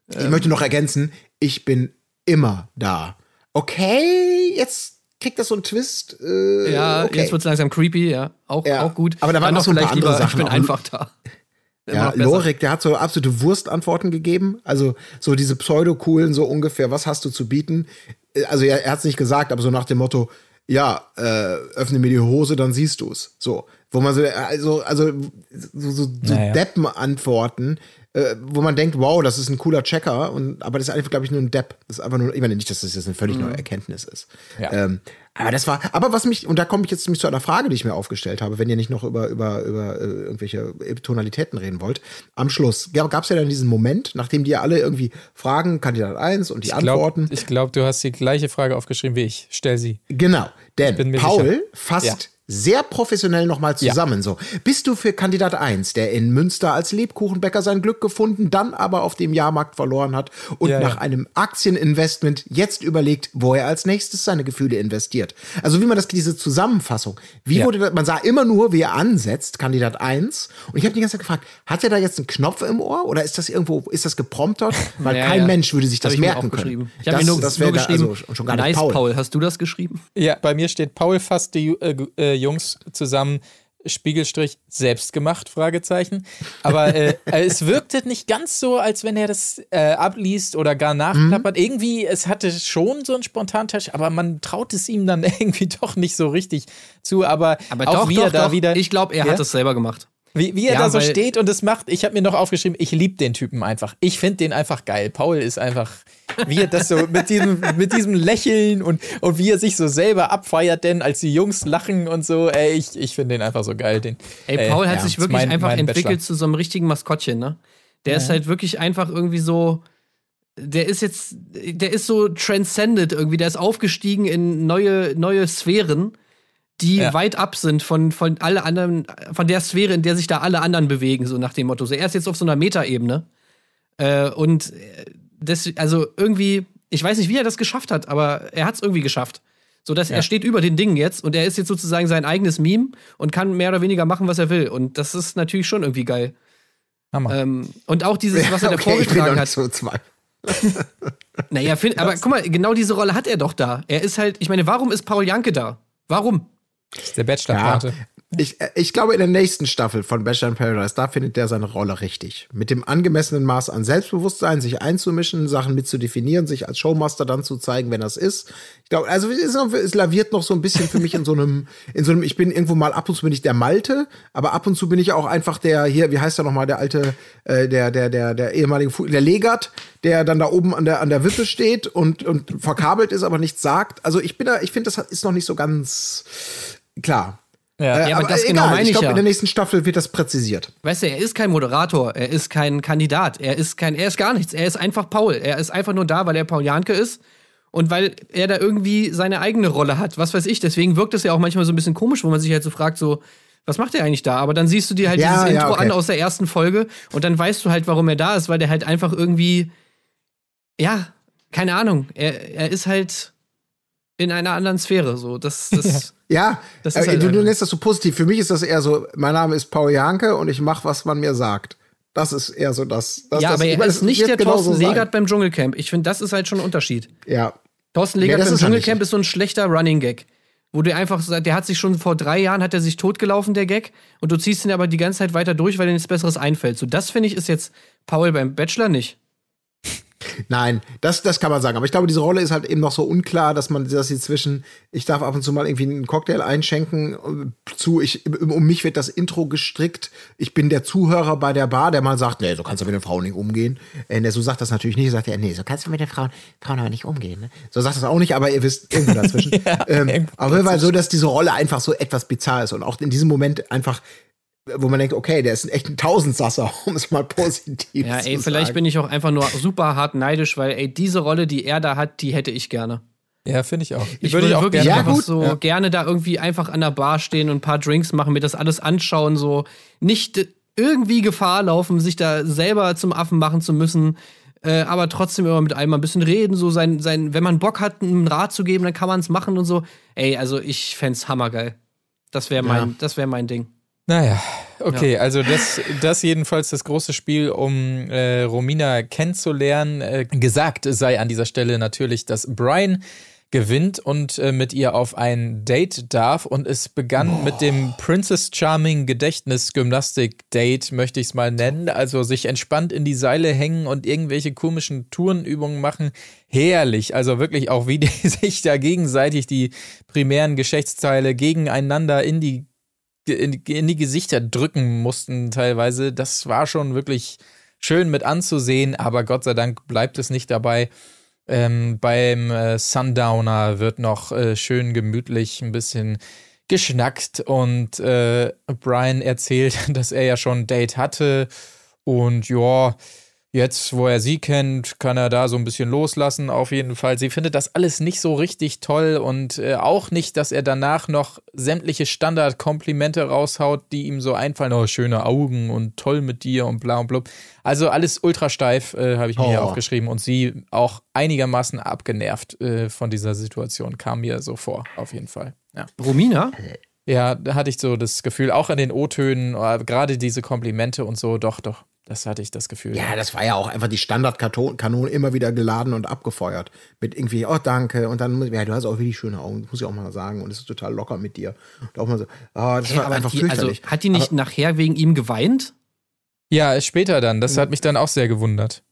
Ich möchte noch ergänzen, ich bin immer da. Okay, jetzt kriegt das so einen Twist. Äh, Ja, okay. jetzt wird's langsam creepy, ja. Auch, Ja. auch gut. Aber da waren noch so ein paar andere lieber, Sachen Ich bin auch. einfach da. Ja. Lorik, der hat so absolute Wurstantworten gegeben. Also so diese pseudo-coolen, so ungefähr, was hast du zu bieten? Äh, Also er, er hat es nicht gesagt, aber so nach dem Motto, ja, äh, öffne mir die Hose, dann siehst du's. So, wo man so, also, also so, so, so Naja. Deppen-Antworten, äh, wo man denkt, wow, das ist ein cooler Checker, und, aber das ist einfach, glaube ich, nur ein Depp. Das ist einfach nur, ich meine nicht, dass das jetzt eine völlig neue Erkenntnis ist. Ja. Ähm, aber das war, aber was mich, und da komme ich jetzt nämlich zu einer Frage, die ich mir aufgestellt habe, wenn ihr nicht noch über, über, über äh, irgendwelche Tonalitäten reden wollt. Am Schluss gab es ja dann diesen Moment, nachdem die ja alle irgendwie fragen, Kandidat 1 und die Ich glaube, Antworten. glaub, du hast die gleiche Frage aufgeschrieben wie ich. Stell sie. Genau, denn Paul sicher. fasst Ja. Sehr professionell nochmal zusammen. So, bist du für Kandidat 1, der in Münster als Lebkuchenbäcker sein Glück gefunden, dann aber auf dem Jahrmarkt verloren hat und Ja, nach ja. einem Aktieninvestment jetzt überlegt, wo er als nächstes seine Gefühle investiert. Also wie man das, diese Zusammenfassung, wie Ja. wurde das, man sah immer nur, wie er ansetzt, Kandidat 1. Und ich habe die ganze Zeit gefragt, hat er da jetzt einen Knopf im Ohr oder ist das irgendwo, ist das gepromptert? Weil Ja, kein ja. Mensch würde sich das ich mir merken können. Ich habe das, mir nur, das nur wäre da geschrieben, also schon gar nicht nice, Paul. Paul. Hast du das geschrieben? Ja, bei mir steht Paul fasst die äh, äh, Jungs zusammen. Spiegelstrich selbst gemacht, Fragezeichen. Aber äh, äh, es wirkte nicht ganz so, als wenn er das äh, abliest oder gar nachklappert. Mhm. Irgendwie, es hatte schon so einen Spontantasch, aber man traut es ihm dann irgendwie doch nicht so richtig zu. Aber, Aber auch doch, wie doch, da doch. wieder. Ich glaube, er Ja? hat es selber gemacht. Wie, wie er Ja, da so steht und es macht, ich habe mir noch aufgeschrieben, ich liebe den Typen einfach. Ich finde den einfach geil. Paul ist einfach, wie er das so mit diesem, mit diesem Lächeln und, und wie er sich so selber abfeiert, denn als die Jungs lachen und so, ey, ich, ich finde den einfach so geil. Den, Ey, Paul äh, hat ja, sich wirklich mein- einfach mein entwickelt Bachelor. zu so einem richtigen Maskottchen, ne? Der ist halt wirklich einfach irgendwie so. Der ist jetzt, der ist so transcended irgendwie, der ist aufgestiegen in neue, neue Sphären. Die Ja. weit ab sind von, von alle anderen, von der Sphäre, in der sich da alle anderen bewegen, so nach dem Motto. So, er ist jetzt auf so einer Metaebene. Äh, und äh, das, also irgendwie, ich weiß nicht, wie er das geschafft hat, aber er hat es irgendwie geschafft. So dass er steht über den Dingen jetzt und er ist jetzt sozusagen sein eigenes Meme und kann mehr oder weniger machen, was er will. Und das ist natürlich schon irgendwie geil. Hammer. Ähm, und auch dieses, was er da okay, noch vorgetragen hat. so zwei. Naja, find, aber guck mal, genau diese Rolle hat er doch da. Er ist halt, ich meine, warum ist Paul Janke da? Warum? Das ist der Bachelor-Pate. Ich, äh, ich glaube, in der nächsten Staffel von Bachelor in Paradise, da findet der seine Rolle richtig. Mit dem angemessenen Maß an Selbstbewusstsein, sich einzumischen, Sachen mitzudefinieren, sich als Showmaster dann zu zeigen, wenn das ist. Ich glaube, also es, es laviert noch so ein bisschen für mich in so einem, in so einem, ich bin irgendwo mal ab und zu bin ich der Malte, aber ab und zu bin ich auch einfach der, hier, wie heißt der nochmal, der alte, äh, der, der, der, der ehemalige, Fu der Legat, der dann da oben an der, an der Wippe steht und, und verkabelt ist, aber nichts sagt. Also ich bin da, ich finde, das ist noch nicht so ganz klar. Ja. Ja, aber das genau meine ich ich glaube, ja. in der nächsten Staffel wird das präzisiert. Weißt du, er ist kein Moderator, er ist kein Kandidat, er ist kein, er ist gar nichts, er ist einfach Paul. Er ist einfach nur da, weil er Paul Janke ist und weil er da irgendwie seine eigene Rolle hat. Was weiß ich, deswegen wirkt es ja auch manchmal so ein bisschen komisch, wo man sich halt so fragt, so, was macht er eigentlich da? Aber dann siehst du dir halt Ja, dieses Intro okay. an aus der ersten Folge und dann weißt du halt, warum er da ist, weil der halt einfach irgendwie, ja, keine Ahnung, er, er ist halt in einer anderen Sphäre. So, das, das, Ja, Das ist äh, halt du, du nennst das so positiv. Für mich ist das eher so, mein Name ist Paul Janke und ich mache, was man mir sagt. Das ist eher so das. das ja, das, aber er ist nicht der Thorsten sein. Legert beim Dschungelcamp. Ich finde, das ist halt schon ein Unterschied. Ja. Thorsten Legert Nee, beim ist Dschungelcamp ist so ein schlechter Running Gag. Wo du einfach, so- der hat sich schon vor drei Jahren, hat er sich totgelaufen, der Gag. Und du ziehst ihn aber die ganze Zeit weiter durch, weil dir nichts Besseres einfällt. So, das finde ich ist jetzt Paul beim Bachelor nicht. Nein, das, das kann man sagen. Aber ich glaube, diese Rolle ist halt eben noch so unklar, dass man das hier zwischen, ich darf ab und zu mal irgendwie einen Cocktail einschenken, äh, zu, ich, um mich wird das Intro gestrickt. Ich bin der Zuhörer bei der Bar, der mal sagt, nee, so kannst du mit den Frauen nicht umgehen. Äh, der so sagt das natürlich nicht, sagt er, nee, so kannst du mit den Frauen, Frauen aber nicht umgehen. Ne? So sagt das auch nicht, aber ihr wisst, irgendwo dazwischen. ähm, irgendwo jeden Fall so, dass diese Rolle einfach so etwas bizarr ist und auch in diesem Moment einfach wo man denkt, okay, der ist echt ein Tausendsasser, um es mal positiv Ja, zu ey, vielleicht sagen. bin ich auch einfach nur super hart neidisch, weil, ey, diese Rolle, die er da hat, die hätte ich gerne. Ja, finde ich auch. Ich Würde würde ich auch wirklich gerne Ja, so Ja. gerne da irgendwie einfach an der Bar stehen und ein paar Drinks machen, mir das alles anschauen, so nicht irgendwie Gefahr laufen, sich da selber zum Affen machen zu müssen, äh, aber trotzdem immer mit einem ein bisschen reden, so sein, sein, wenn man Bock hat, einen Rat zu geben, dann kann man es machen und so. Ey, also ich fänd's hammergeil. Das wäre mein, Ja. das wäre mein Ding. Naja, okay, also das, das jedenfalls das große Spiel, um äh, Romina kennenzulernen. Äh, gesagt sei an dieser Stelle natürlich, dass Brian gewinnt und äh, mit ihr auf ein Date darf. Und es begann mit dem Princess Charming Gedächtnis-Gymnastik-Date, möchte ich es mal nennen. Also sich entspannt in die Seile hängen und irgendwelche komischen Tourenübungen machen. Herrlich. Also wirklich auch, wie die sich da gegenseitig die primären Geschlechtsteile gegeneinander in die in, in die Gesichter drücken mussten teilweise. Das war schon wirklich schön mit anzusehen, aber Gott sei Dank bleibt es nicht dabei. Ähm, beim äh, Sundowner wird noch äh, schön gemütlich ein bisschen geschnackt und äh, Brian erzählt, dass er ja schon ein Date hatte und ja, jetzt, wo er sie kennt, kann er da so ein bisschen loslassen auf jeden Fall. Sie findet das alles nicht so richtig toll und äh, auch nicht, dass er danach noch sämtliche Standardkomplimente raushaut, die ihm so einfallen. Oh, schöne Augen und toll mit dir und bla und blub. Also alles ultra steif, äh, habe ich mir hier Oh. aufgeschrieben und sie auch einigermaßen abgenervt äh, von dieser Situation, kam mir so vor, auf jeden Fall. Ja. Romina? Ja, da hatte ich so das Gefühl, auch an den O-Tönen, äh, gerade diese Komplimente und so, doch, doch, das hatte ich das Gefühl. Ja, das war ja auch einfach die Standardkanone immer wieder geladen und abgefeuert. Mit irgendwie, oh, danke. Und dann, muss- ja, du hast auch wirklich schöne Augen, das muss ich auch mal sagen. Und es ist total locker mit dir. Und auch mal so, oh, das war aber einfach die, also, fürchterlich. hat die nicht nachher wegen ihm geweint? Ja, später dann. Das hat mich dann auch sehr gewundert.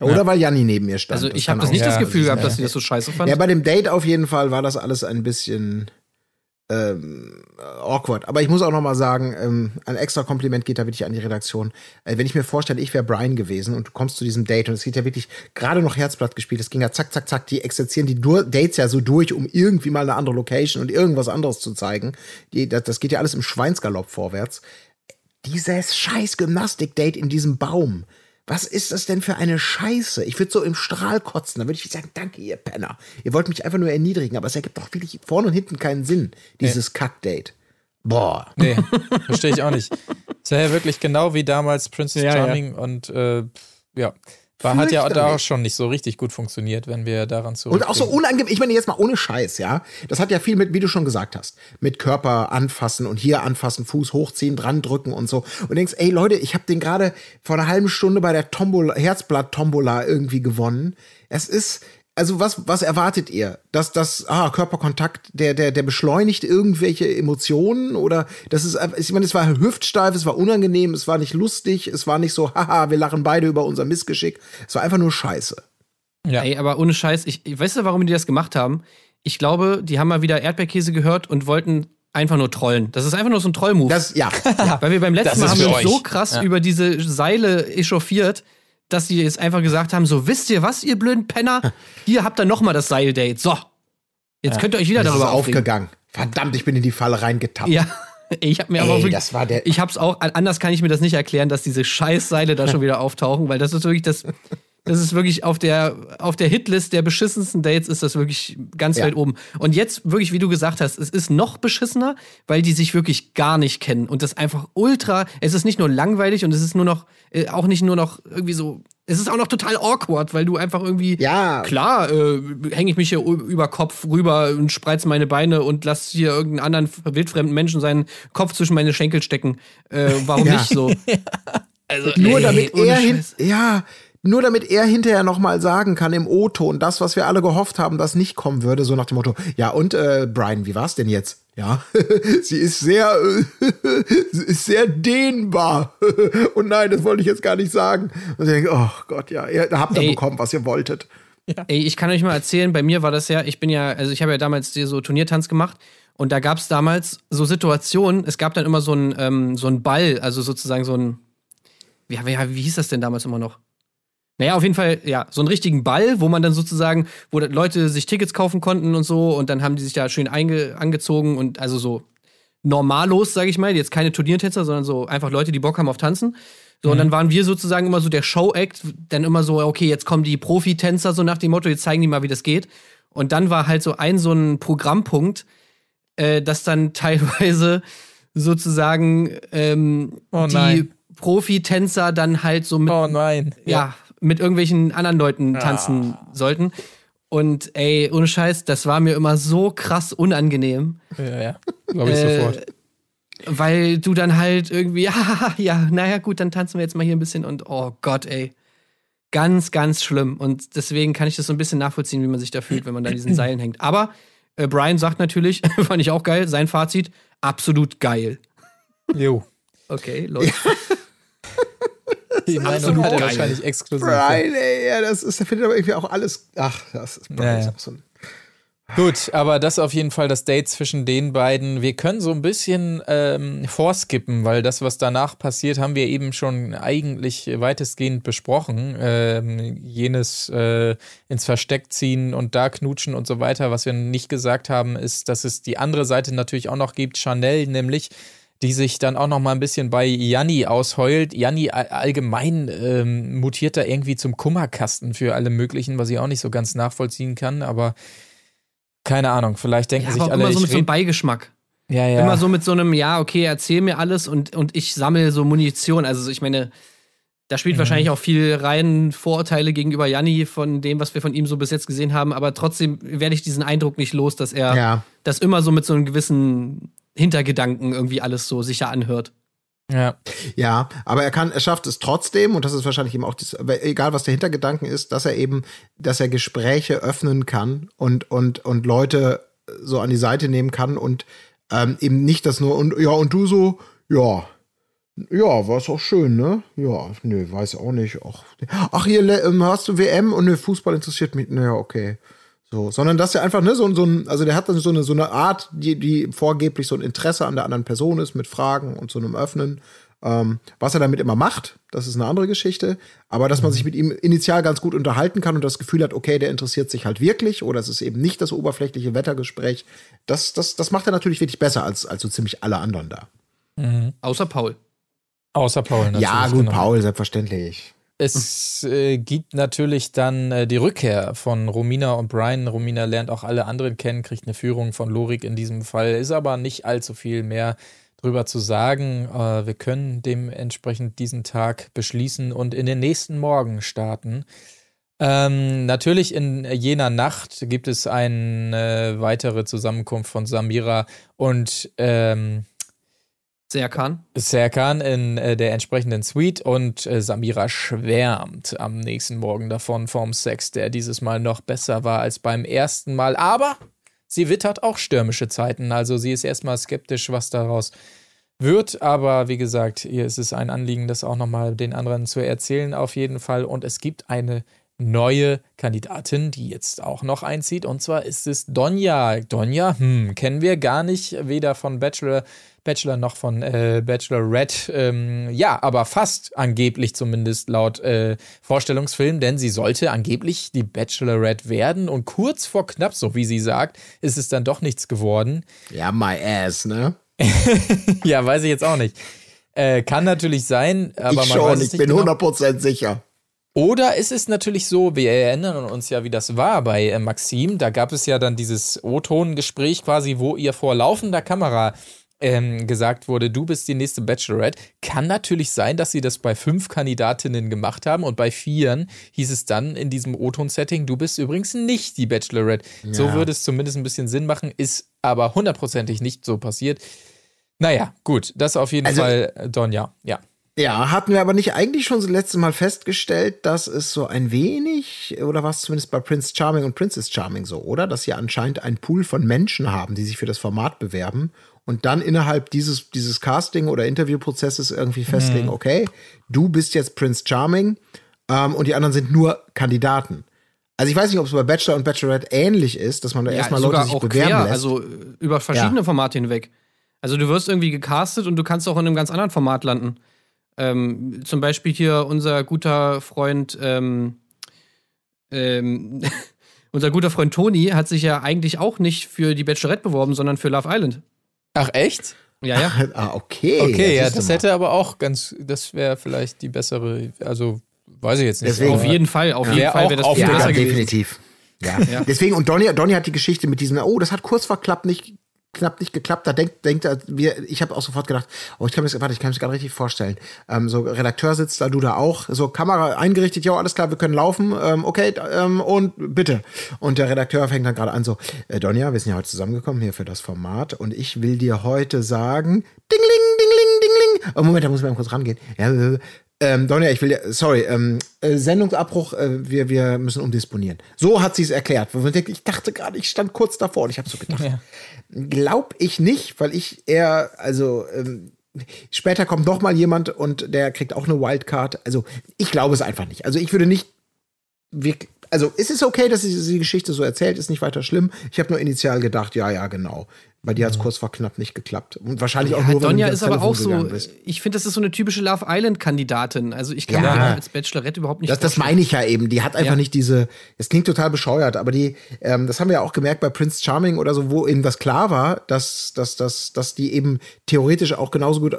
Oder weil Janni neben mir stand. Also ich habe das nicht Ja, das Gefühl gehabt, dass ja. sie das so scheiße fand. Ja, bei dem Date auf jeden Fall war das alles ein bisschen ähm, awkward. Aber ich muss auch noch mal sagen, ähm, ein extra Kompliment geht da wirklich an die Redaktion. Äh, wenn ich mir vorstelle, ich wäre Brian gewesen und du kommst zu diesem Date und es geht ja wirklich gerade noch Herzblatt gespielt, es ging ja zack, zack, zack, die exerzieren die Dur Dates ja so durch, um irgendwie mal eine andere Location und irgendwas anderes zu zeigen. Die, das, das geht ja alles im Schweinsgalopp vorwärts. Dieses scheiß Gymnastik-Date in diesem Baum Was ist das denn für eine Scheiße? Ich würde so im Strahl kotzen. Da würde ich sagen, danke, ihr Penner. Ihr wollt mich einfach nur erniedrigen, aber es ergibt doch wirklich vorne und hinten keinen Sinn, dieses Kackdate. Boah. Nee, verstehe ich auch nicht. Es war ja wirklich genau wie damals Princess Ja, ja. Charming und äh, ja. War, hat ja da auch schon nicht so richtig gut funktioniert, wenn wir daran zu. Und auch so unangenehm, ich meine jetzt mal ohne Scheiß, ja. Das hat ja viel mit, wie du schon gesagt hast, mit Körper anfassen und hier anfassen, Fuß hochziehen, dran drücken und so. Und denkst, ey Leute, ich habe den gerade vor einer halben Stunde bei der Tombola, Herzblatt-Tombola irgendwie gewonnen. Es ist, also was, was erwartet ihr? Dass das, ah, Körperkontakt, der, der, der beschleunigt irgendwelche Emotionen oder das ist, einfach- ich meine, es war hüftsteif, es war unangenehm, es war nicht lustig, es war nicht so, haha, wir lachen beide über unser Missgeschick. Es war einfach nur Scheiße. Ja. Ey, aber ohne Scheiß, ich, ich weißt du, warum die das gemacht haben? Ich glaube, die haben mal wieder Erdbeerkäse gehört und wollten einfach nur trollen. Das ist einfach nur so ein Trollmove. Das, ja. Weil wir beim letzten Das Mal haben wir uns so krass über diese Seile echauffiert, dass sie jetzt einfach gesagt haben: So, wisst ihr was, ihr blöden Penner? Hier habt ihr nochmal das Seildate. So. Jetzt könnt ihr euch wieder Das ist darüber aufregen. aufgegangen. Verdammt, ich bin in die Falle reingetappt. Ja. Ich habe mir aber Ey, wirklich, das war der- ich hab's auch anders kann ich mir das nicht erklären, dass diese Scheißseile da schon wieder auftauchen, weil das ist wirklich das das ist wirklich auf der auf der Hitlist der beschissensten Dates ist das wirklich ganz Ja. weit oben. Und jetzt wirklich, wie du gesagt hast, es ist noch beschissener, weil die sich wirklich gar nicht kennen und das einfach ultra, es ist nicht nur langweilig und es ist nur noch äh, auch nicht nur noch irgendwie so es ist auch noch total awkward, weil du einfach irgendwie Ja. klar, äh, hänge ich mich hier über Kopf rüber und spreiz meine Beine und lass hier irgendeinen anderen wildfremden Menschen seinen Kopf zwischen meine Schenkel stecken. Äh, warum Ja. nicht so? Also, Nur ey, damit er hin, ja, nur damit er hinterher noch mal sagen kann im O-Ton, das, was wir alle gehofft haben, das nicht kommen würde, so nach dem Motto, ja und äh, Brian, wie war's denn jetzt? Ja, sie ist sehr, sie ist sehr dehnbar. und nein, das wollte ich jetzt gar nicht sagen. Und ich denke, oh Gott, ja, ihr habt da Ey. bekommen, was ihr wolltet. Ey, ich kann euch mal erzählen, bei mir war das ja, ich bin ja, also ich habe ja damals so Turniertanz gemacht und da gab es damals so Situationen, es gab dann immer so einen ähm, so einen Ball, also sozusagen so ein, wie, wie, wie hieß das denn damals immer noch? Naja, auf jeden Fall, ja, so einen richtigen Ball, wo man dann sozusagen, wo Leute sich Tickets kaufen konnten und so und dann haben die sich da schön angezogen und also so normallos, sage ich mal, jetzt keine Turniertänzer, sondern so einfach Leute, die Bock haben auf Tanzen. So, und dann waren wir sozusagen immer so der Show-Act, dann immer so, okay, jetzt kommen die Profitänzer, so nach dem Motto, jetzt zeigen die mal, wie das geht. Und dann war halt so ein so ein Programmpunkt, äh, dass dann teilweise sozusagen ähm, Oh die. Profitänzer dann halt so mit, Oh nein. ja, mit irgendwelchen anderen Leuten tanzen sollten. Und ey, ohne Scheiß, das war mir immer so krass unangenehm. Ja, ja. Glaube ich Äh, sofort. Weil du dann halt irgendwie, ja, ja, naja, gut, dann tanzen wir jetzt mal hier ein bisschen und oh Gott, ey. Ganz, ganz schlimm. Und deswegen kann ich das so ein bisschen nachvollziehen, wie man sich da fühlt, wenn man da an diesen Seilen hängt. Aber äh, Brian sagt natürlich, fand ich auch geil, sein Fazit, absolut geil. Jo. Okay, Leute. Die Meinung Absolut hat er wahrscheinlich exklusiv. Ey, ja, das ist, der findet aber irgendwie auch alles, ach, das ist Ja, ja. so ein Gut, aber das ist auf jeden Fall das Date zwischen den beiden. Wir können so ein bisschen ähm, vorskippen, weil das, was danach passiert, haben wir eben schon eigentlich weitestgehend besprochen. Ähm, jenes äh, ins Versteck ziehen und da knutschen und so weiter. Was wir nicht gesagt haben, ist, dass es die andere Seite natürlich auch noch gibt, Chanel nämlich, die sich dann auch noch mal ein bisschen bei Janni ausheult. Janni all- allgemein ähm, mutiert da irgendwie zum Kummerkasten für alle möglichen, was ich auch nicht so ganz nachvollziehen kann, aber keine Ahnung, vielleicht denken Ja, sich aber alle, immer so mit so einem Beigeschmack. ja, ja. Immer so mit so einem, ja, okay, erzähl mir alles und, und ich sammle so Munition. Also ich meine, da spielt Mhm. wahrscheinlich auch viel rein Vorurteile gegenüber Janni von dem, was wir von ihm so bis jetzt gesehen haben. Aber trotzdem werde ich diesen Eindruck nicht los, dass er Ja. das immer so mit so einem gewissen Hintergedanken irgendwie alles so sicher anhört. ja. Ja, aber er kann, er schafft es trotzdem, und das ist wahrscheinlich eben auch, das, aber egal was der Hintergedanken ist, dass er eben, dass er Gespräche öffnen kann und, und, und Leute so an die Seite nehmen kann und ähm, eben nicht das nur, und ja, und du so, ja. Ja, war es auch schön, ne? Ja, nö, weiß auch nicht. Ach, ach hier, ähm, hast du WM und ne, Fußball interessiert mich. Naja, okay. So, sondern dass er einfach, ne, so, so ein, also der hat dann so eine, so eine Art, die, die vorgeblich so ein Interesse an der anderen Person ist, mit Fragen und so einem Öffnen. Ähm, was er damit immer macht, das ist eine andere Geschichte. Aber dass man sich mit ihm initial ganz gut unterhalten kann und das Gefühl hat, okay, der interessiert sich halt wirklich oder es ist eben nicht das oberflächliche Wettergespräch, das, das, das macht er natürlich wirklich besser als, als so ziemlich alle anderen da. Außer Paul. Außer Paul natürlich. ja, gut, genau. Paul, selbstverständlich. Es äh, gibt natürlich dann äh, die Rückkehr von Romina und Brian. Romina lernt auch alle anderen kennen, kriegt eine Führung von Lorik in diesem Fall, ist aber nicht allzu viel mehr drüber zu sagen. Äh, wir können dementsprechend diesen Tag beschließen und in den nächsten Morgen starten. Ähm, natürlich in jener Nacht gibt es eine weitere Zusammenkunft von Samira und ähm, Serkan. Serkan in äh, der entsprechenden Suite und äh, Samira schwärmt am nächsten Morgen davon vom Sex, der dieses Mal noch besser war als beim ersten Mal. Aber sie wittert auch stürmische Zeiten, also sie ist erstmal skeptisch, was daraus wird. Aber wie gesagt, ihr ist es ein Anliegen, das auch nochmal den anderen zu erzählen, auf jeden Fall. Und es gibt eine neue Kandidatin, die jetzt auch noch einzieht. Und zwar ist es Donja. Donja, hm, kennen wir gar nicht, weder von Bachelor Bachelor noch von äh, Bachelorette. Ähm, ja, aber fast angeblich zumindest laut äh, Vorstellungsfilm, denn sie sollte angeblich die Bachelorette werden und kurz vor knapp, so wie sie sagt, ist es dann doch nichts geworden. Ja, my ass, ne? ja, weiß ich jetzt auch nicht. Äh, kann natürlich sein, aber ich man schon, weiß ich nicht bin genau. 100% sicher. Oder ist es natürlich so, wir erinnern uns ja, wie das war bei äh, Maxim. Da gab es ja dann dieses O-Ton-Gespräch quasi, wo ihr vor laufender Kamera ähm, gesagt wurde, du bist die nächste Bachelorette. Kann natürlich sein, dass sie das bei fünf Kandidatinnen gemacht haben und bei vieren hieß es dann in diesem O-Ton-Setting, du bist übrigens nicht die Bachelorette. So Ja. würde es zumindest ein bisschen Sinn machen, ist aber hundertprozentig nicht so passiert. Naja, gut, das auf jeden Also- Fall äh, Donja, ja. Ja, hatten wir aber nicht eigentlich schon das letzte Mal festgestellt, dass es so ein wenig, oder war es zumindest bei Prince Charming und Princess Charming so, oder? Dass sie anscheinend einen Pool von Menschen haben, die sich für das Format bewerben und dann innerhalb dieses, dieses Casting- oder Interviewprozesses irgendwie festlegen, okay, du bist jetzt Prince Charming ähm, und die anderen sind nur Kandidaten. Also ich weiß nicht, ob es bei Bachelor und Bachelorette ähnlich ist, dass man da erstmal Leute sich bewerben quer, lässt. also äh, über verschiedene Ja. Formate hinweg. Also du wirst irgendwie gecastet und du kannst auch in einem ganz anderen Format landen. Ähm, zum Beispiel hier unser guter Freund, ähm, ähm, unser guter Freund Toni hat sich ja eigentlich auch nicht für die Bachelorette beworben, sondern für Love Island. Ach echt? Ja, ja. ah, okay. Okay, ja, das mal. hätte aber auch ganz, das wäre vielleicht die bessere, also weiß ich jetzt nicht. Deswegen- Auf jeden Fall, auf Wär jeden Fall wäre das auf viel der- Ja, besser gewesen. definitiv. Ja. Ja. Deswegen, und Donny, Donny hat die Geschichte mit diesem, oh, das hat kurz vor knapp nicht, knapp nicht geklappt. Da denkt, denkt er, wir, ich habe auch sofort gedacht, oh, ich kann mir das, warte, ich kann mir das gerade richtig vorstellen. Ähm, so, Redakteur sitzt da, du da auch, so Kamera eingerichtet, ja, alles klar, wir können laufen, ähm, okay, ähm, und bitte. Und der Redakteur fängt dann gerade an, so, äh, Donja, wir sind ja heute zusammengekommen hier für das Format und ich will dir heute sagen, dingling, dingling, dingling. Oh, Moment, da muss ich mal kurz rangehen. Ja, äh, ähm, Donja, ich will dir, sorry, ähm, äh, Sendungsabbruch, äh, wir, wir müssen umdisponieren. So hat sie es erklärt. Ich dachte gerade, ich stand kurz davor und ich habe so gedacht, Ja. glaub ich nicht, weil ich eher, also ähm, später kommt noch mal jemand und der kriegt auch eine Wildcard. Also ich glaube es einfach nicht. Also ich würde nicht wirklich, also es ist okay, dass sie die Geschichte so erzählt, ist nicht weiter schlimm. Ich habe nur initial gedacht, ja, ja, genau. Bei dir hat es kurz vor knapp nicht geklappt. Und wahrscheinlich auch Mhm. Ja, nur, wenn Donja du ist ans aber auch Telefon so, ich finde, das ist so eine typische Love Island-Kandidatin. Also ich kann Ja. mir als Bachelorette überhaupt nicht Das, das meine ich ja eben. Die hat einfach Ja. nicht diese. Es klingt total bescheuert, aber die, ähm, das haben wir ja auch gemerkt bei Prince Charming oder so, wo eben das klar war, dass, dass, dass, dass die eben theoretisch auch genauso gut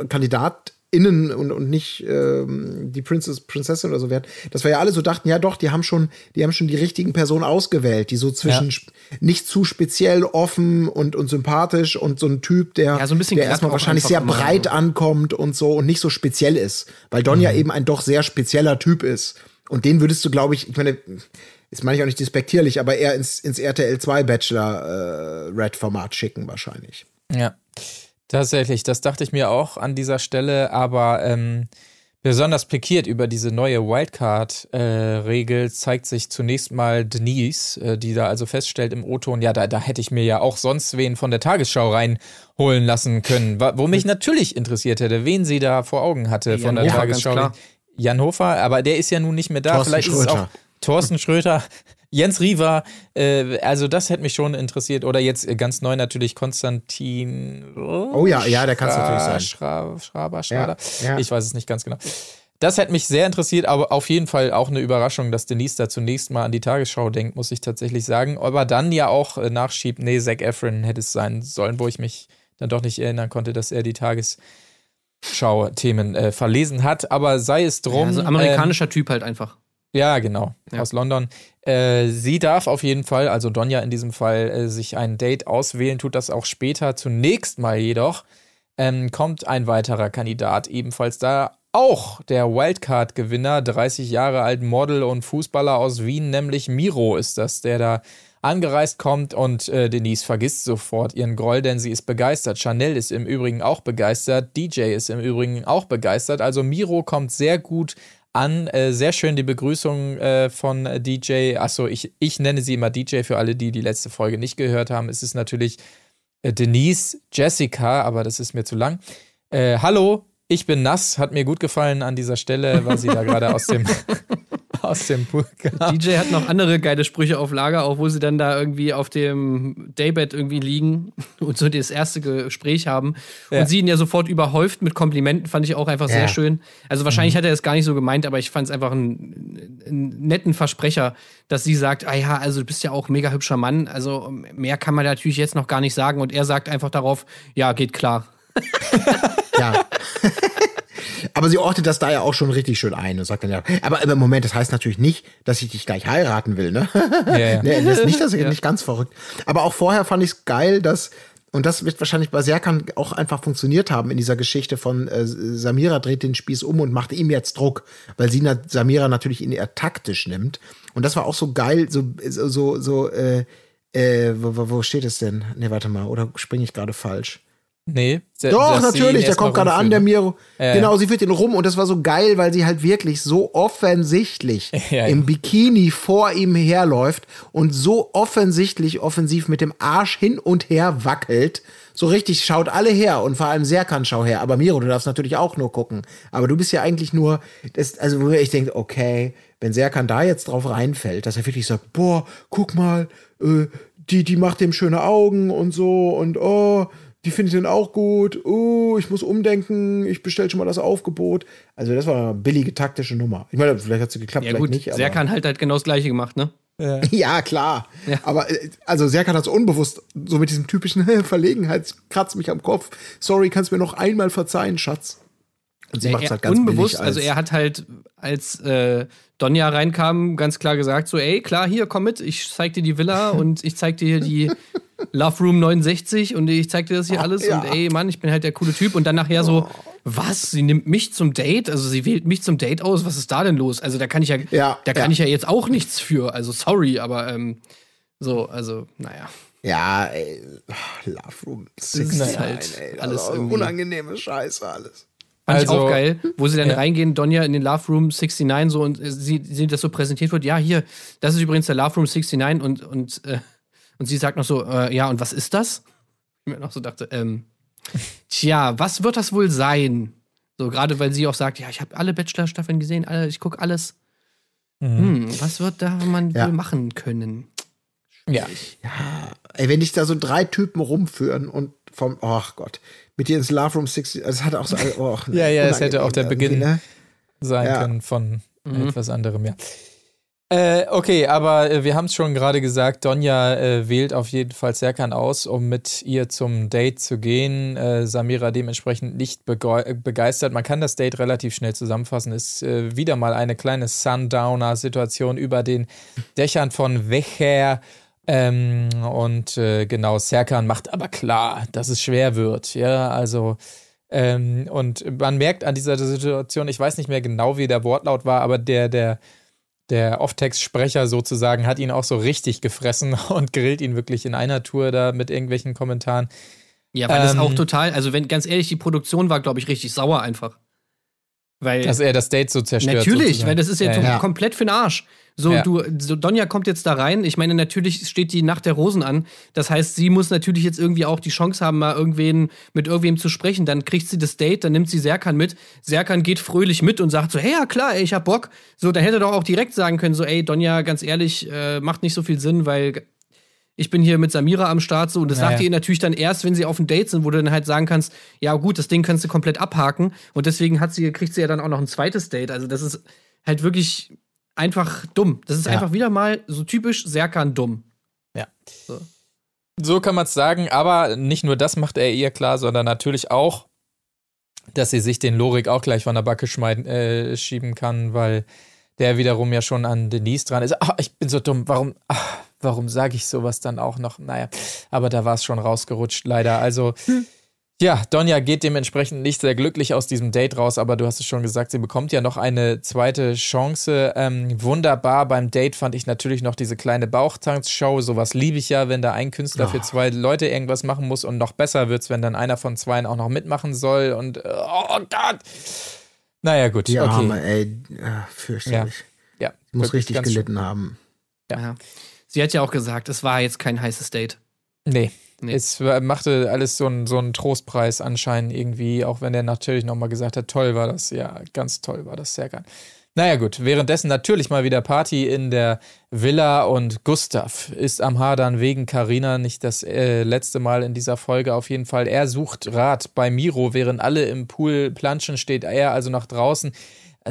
KandidatInnen und, und nicht ähm, die Princess, Prinzessin oder so werden. Dass wir ja alle so dachten, ja doch, die haben schon, die haben schon die richtigen Personen ausgewählt, die so zwischen Ja. nicht zu speziell offen und, und sympathisch und so ein Typ, der, Ja, so ein bisschen der erstmal wahrscheinlich sehr breit ankommt und so und nicht so speziell ist. Weil Donja eben ein doch sehr spezieller Typ ist. Und den würdest du, glaube ich, ich meine, das meine ich auch nicht despektierlich, aber eher ins, ins RTL 2 Bachelor äh, Red Format schicken wahrscheinlich. Ja, tatsächlich, das dachte ich mir auch an dieser Stelle, aber ähm, besonders pikiert über diese neue Wildcard-Regel zeigt sich zunächst mal Denise, äh, die da also feststellt im O-Ton, ja, da, da hätte ich mir ja auch sonst wen von der Tagesschau reinholen lassen können, wo mich natürlich interessiert hätte, wen sie da vor Augen hatte Jan von der Hofer, Tagesschau. Jan Hofer, aber der ist ja nun nicht mehr da. Thorsten Vielleicht ist es auch Schröter. Thorsten Schröter, Jens Riewer, äh, also das hätte mich schon interessiert. Oder jetzt äh, ganz neu natürlich Konstantin. Oh ja, ja, der kann's natürlich sein. Schra Schraber, Schrader. Ja, ja. Ich weiß es nicht ganz genau. Das hätte mich sehr interessiert, aber auf jeden Fall auch eine Überraschung, dass Denise da zunächst mal an die Tagesschau denkt, muss ich tatsächlich sagen. Aber dann ja auch äh, nachschiebt, nee, Zac Efron hätte es sein sollen, wo ich mich dann doch nicht erinnern konnte, dass er die Tagesschau Sportschau-Themen äh, verlesen hat, aber sei es drum. Ja, so ein amerikanischer Typ halt einfach. Ja, genau, Ja. aus London. Äh, sie darf auf jeden Fall, also Donja in diesem Fall, äh, sich ein Date auswählen, tut das auch später. Zunächst mal jedoch ähm, kommt ein weiterer Kandidat ebenfalls da. Auch der Wildcard-Gewinner, 30 Jahre alt, Model und Fußballer aus Wien, nämlich Miro ist das, der da angereist kommt und äh, Denise vergisst sofort ihren Groll, denn sie ist begeistert. Chanel ist im Übrigen auch begeistert, DJ ist im Übrigen auch begeistert. Also Miro kommt sehr gut an. Äh, sehr schön die Begrüßung äh, von DJ. Achso, ich, ich nenne sie immer DJ für alle, die die letzte Folge nicht gehört haben. Es ist natürlich äh, Denise Jessica, aber das ist mir zu lang. Äh, hallo, ich bin nass. Hat mir gut gefallen an dieser Stelle, weil sie da gerade aus dem, aus dem kam. DJ hat noch andere geile Sprüche auf Lager, auch wo sie dann da irgendwie auf dem Daybed irgendwie liegen und so das erste Gespräch haben. Ja. Und sie ihn ja sofort überhäuft mit Komplimenten, fand ich auch einfach Ja. sehr schön. Also wahrscheinlich hat er es gar nicht so gemeint, aber ich fand es einfach einen, einen netten Versprecher, dass sie sagt, ah ja, also du bist ja auch ein mega hübscher Mann, also mehr kann man natürlich jetzt noch gar nicht sagen. Und er sagt einfach darauf, ja, geht klar. Ja. aber sie ordnet das da ja auch schon richtig schön ein und sagt dann ja, aber im Moment, das heißt natürlich nicht, dass ich dich gleich heiraten will, ne? Ja, ja. nee, das ist nicht, das ist nicht ganz verrückt. Aber auch vorher fand ich es geil, dass, und das wird wahrscheinlich bei Serkan auch einfach funktioniert haben in dieser Geschichte von äh, Samira dreht den Spieß um und macht ihm jetzt Druck, weil sie na, Samira natürlich in eher taktisch nimmt. Und das war auch so geil, so, so, so, äh, äh, wo, wo- wo steht es denn? Nee, warte mal, oder springe ich gerade falsch? Nee. Doch, sie ihn natürlich, der kommt gerade an, der. Miro. Ja, genau, sie führt ihn rum und das war so geil, weil sie halt wirklich so offensichtlich Ja, ja. im Bikini vor ihm herläuft und so offensichtlich offensiv mit dem Arsch hin und her wackelt. So richtig schaut alle her und vor allem Serkan schau her. Aber Miro, du darfst natürlich auch nur gucken. Aber du bist ja eigentlich nur, das, also wo ich denke, okay, wenn Serkan da jetzt drauf reinfällt, dass er wirklich sagt, boah, guck mal, äh, die, die macht dem schöne Augen und so und oh, die findet den auch gut. Oh, ich muss umdenken, ich bestell schon mal das Aufgebot. Also das war eine billige taktische Nummer. Ich meine, vielleicht hat sie geklappt, Ja vielleicht gut, nicht. Aber Serkan halt halt genau das gleiche gemacht, ne? ja, klar. Aber äh, also Serkan hat es unbewusst, so mit diesem typischen Verlegenheit, kratzt mich am Kopf. Sorry, kannst mir noch einmal verzeihen, Schatz. Und sie Ja, macht es halt ganz unbewusst, billig als, also er hat halt, als äh, Donja reinkam, ganz klar gesagt, so, ey, klar, hier, komm mit, ich zeig dir die Villa und ich zeig dir hier die Love Room 69 und ich zeig dir das hier alles ja. und ey, Mann, ich bin halt der coole Typ und dann nachher so, was, sie nimmt mich zum Date, also sie wählt mich zum Date aus, was ist da denn los? Also da kann ich ja, Ja, da kann ja. ich ja jetzt auch nichts für, also sorry, aber ähm, so, also, naja. Ja, ey, Love Room ist 69, halt ey, alles also unangenehme Scheiße alles. Fand ich Also- auch geil, wo sie dann Ja. reingehen, Donja in den Love Room 69 so und äh, sie, sie das so präsentiert wird. Ja, hier, das ist übrigens der Love Room 69 und, und, äh, und sie sagt noch so, äh, ja, und was ist das? Ich mir noch so dachte, ähm, tja, was wird das wohl sein? So, gerade weil sie auch sagt, ja, ich habe alle Bachelor-Staffeln gesehen, alle, ich gucke alles. Hm, was wird da man Ja. wohl machen können? Ja. Ey, wenn dich da so drei Typen rumführen und vom, ach Gott, mit dir ins Love Room 60, also es hat auch so, oh, Ja, ja, es hätte auch der Beginn ne? sein Ja. können von etwas anderem, ja. Äh, okay, aber äh, wir haben es schon gerade gesagt, Donja äh, wählt auf jeden Fall Serkan aus, um mit ihr zum Date zu gehen. Äh, Samira dementsprechend nicht äh, begeistert. Man kann das Date relativ schnell zusammenfassen. Ist äh, wieder mal eine kleine Sundowner-Situation über den Dächern von Wecher. Ähm, und äh, genau, Serkan macht aber klar, dass es schwer wird. Ja, also ähm, und man merkt an dieser Situation, ich weiß nicht mehr genau, wie der Wortlaut war, aber der, der, der Off-Text-Sprecher sozusagen hat ihn auch so richtig gefressen und grillt ihn wirklich in einer Tour da mit irgendwelchen Kommentaren. Ja, weil das Ähm, auch total, also wenn, ganz ehrlich, die Produktion war, glaube ich, richtig sauer einfach. Weil Dass er das Date so zerstört. Natürlich, sozusagen. weil das ist ja, ja, ja. komplett für den Arsch. So, Ja. du, so Donja kommt jetzt da rein. Ich meine, natürlich steht die Nacht der Rosen an. Das heißt, sie muss natürlich jetzt irgendwie auch die Chance haben, mal irgendwen mit irgendwem zu sprechen. Dann kriegt sie das Date, dann nimmt sie Serkan mit. Serkan geht fröhlich mit und sagt so, hey, ja klar, ey, ich hab Bock. So, da hätte er doch auch direkt sagen können, so, ey, Donja, ganz ehrlich, äh, macht nicht so viel Sinn, weil ich bin hier mit Samira am Start so und das Ja, sagt ja. ihr natürlich dann erst, wenn sie auf ein Date sind, wo du dann halt sagen kannst, ja gut, das Ding kannst du komplett abhaken und deswegen hat sie kriegt sie ja dann auch noch ein zweites Date. Also das ist halt wirklich einfach dumm. Das ist Ja. einfach wieder mal so typisch Serkan dumm. So kann man es sagen, aber nicht nur das macht er ihr klar, sondern natürlich auch, dass sie sich den Lorik auch gleich von der Backe äh, schieben kann, weil der wiederum ja schon an Denise dran ist. Ach, ich bin so dumm. Warum, ach, warum sage ich sowas dann auch noch? Naja, aber da war es schon rausgerutscht, leider. Also. Hm. Ja, Donja geht dementsprechend nicht sehr glücklich aus diesem Date raus, aber du hast es schon gesagt, sie bekommt ja noch eine zweite Chance. Ähm, wunderbar beim Date fand ich natürlich noch diese kleine Bauchtanzshow. Sowas liebe ich ja, wenn da ein Künstler oh. für zwei Leute irgendwas machen muss und noch besser wird's, wenn dann einer von zweien auch noch mitmachen soll und oh Gott. Naja, gut. Die okay. Arme, ey, ja, fürchterlich. Ja, ja muss richtig gelitten schön. haben. Ja. ja. Sie hat ja auch gesagt, es war jetzt kein heißes Date. Nee. Nee. Es machte alles so einen so einen Trostpreis anscheinend irgendwie, auch wenn er natürlich nochmal gesagt hat, toll war das, ja, ganz toll war das, sehr geil. Naja gut, währenddessen natürlich mal wieder Party in der Villa und Gustav ist am Hadern wegen Karina nicht das äh, letzte Mal in dieser Folge auf jeden Fall. Er sucht Rat bei Miro, während alle im Pool planschen, steht er also nach draußen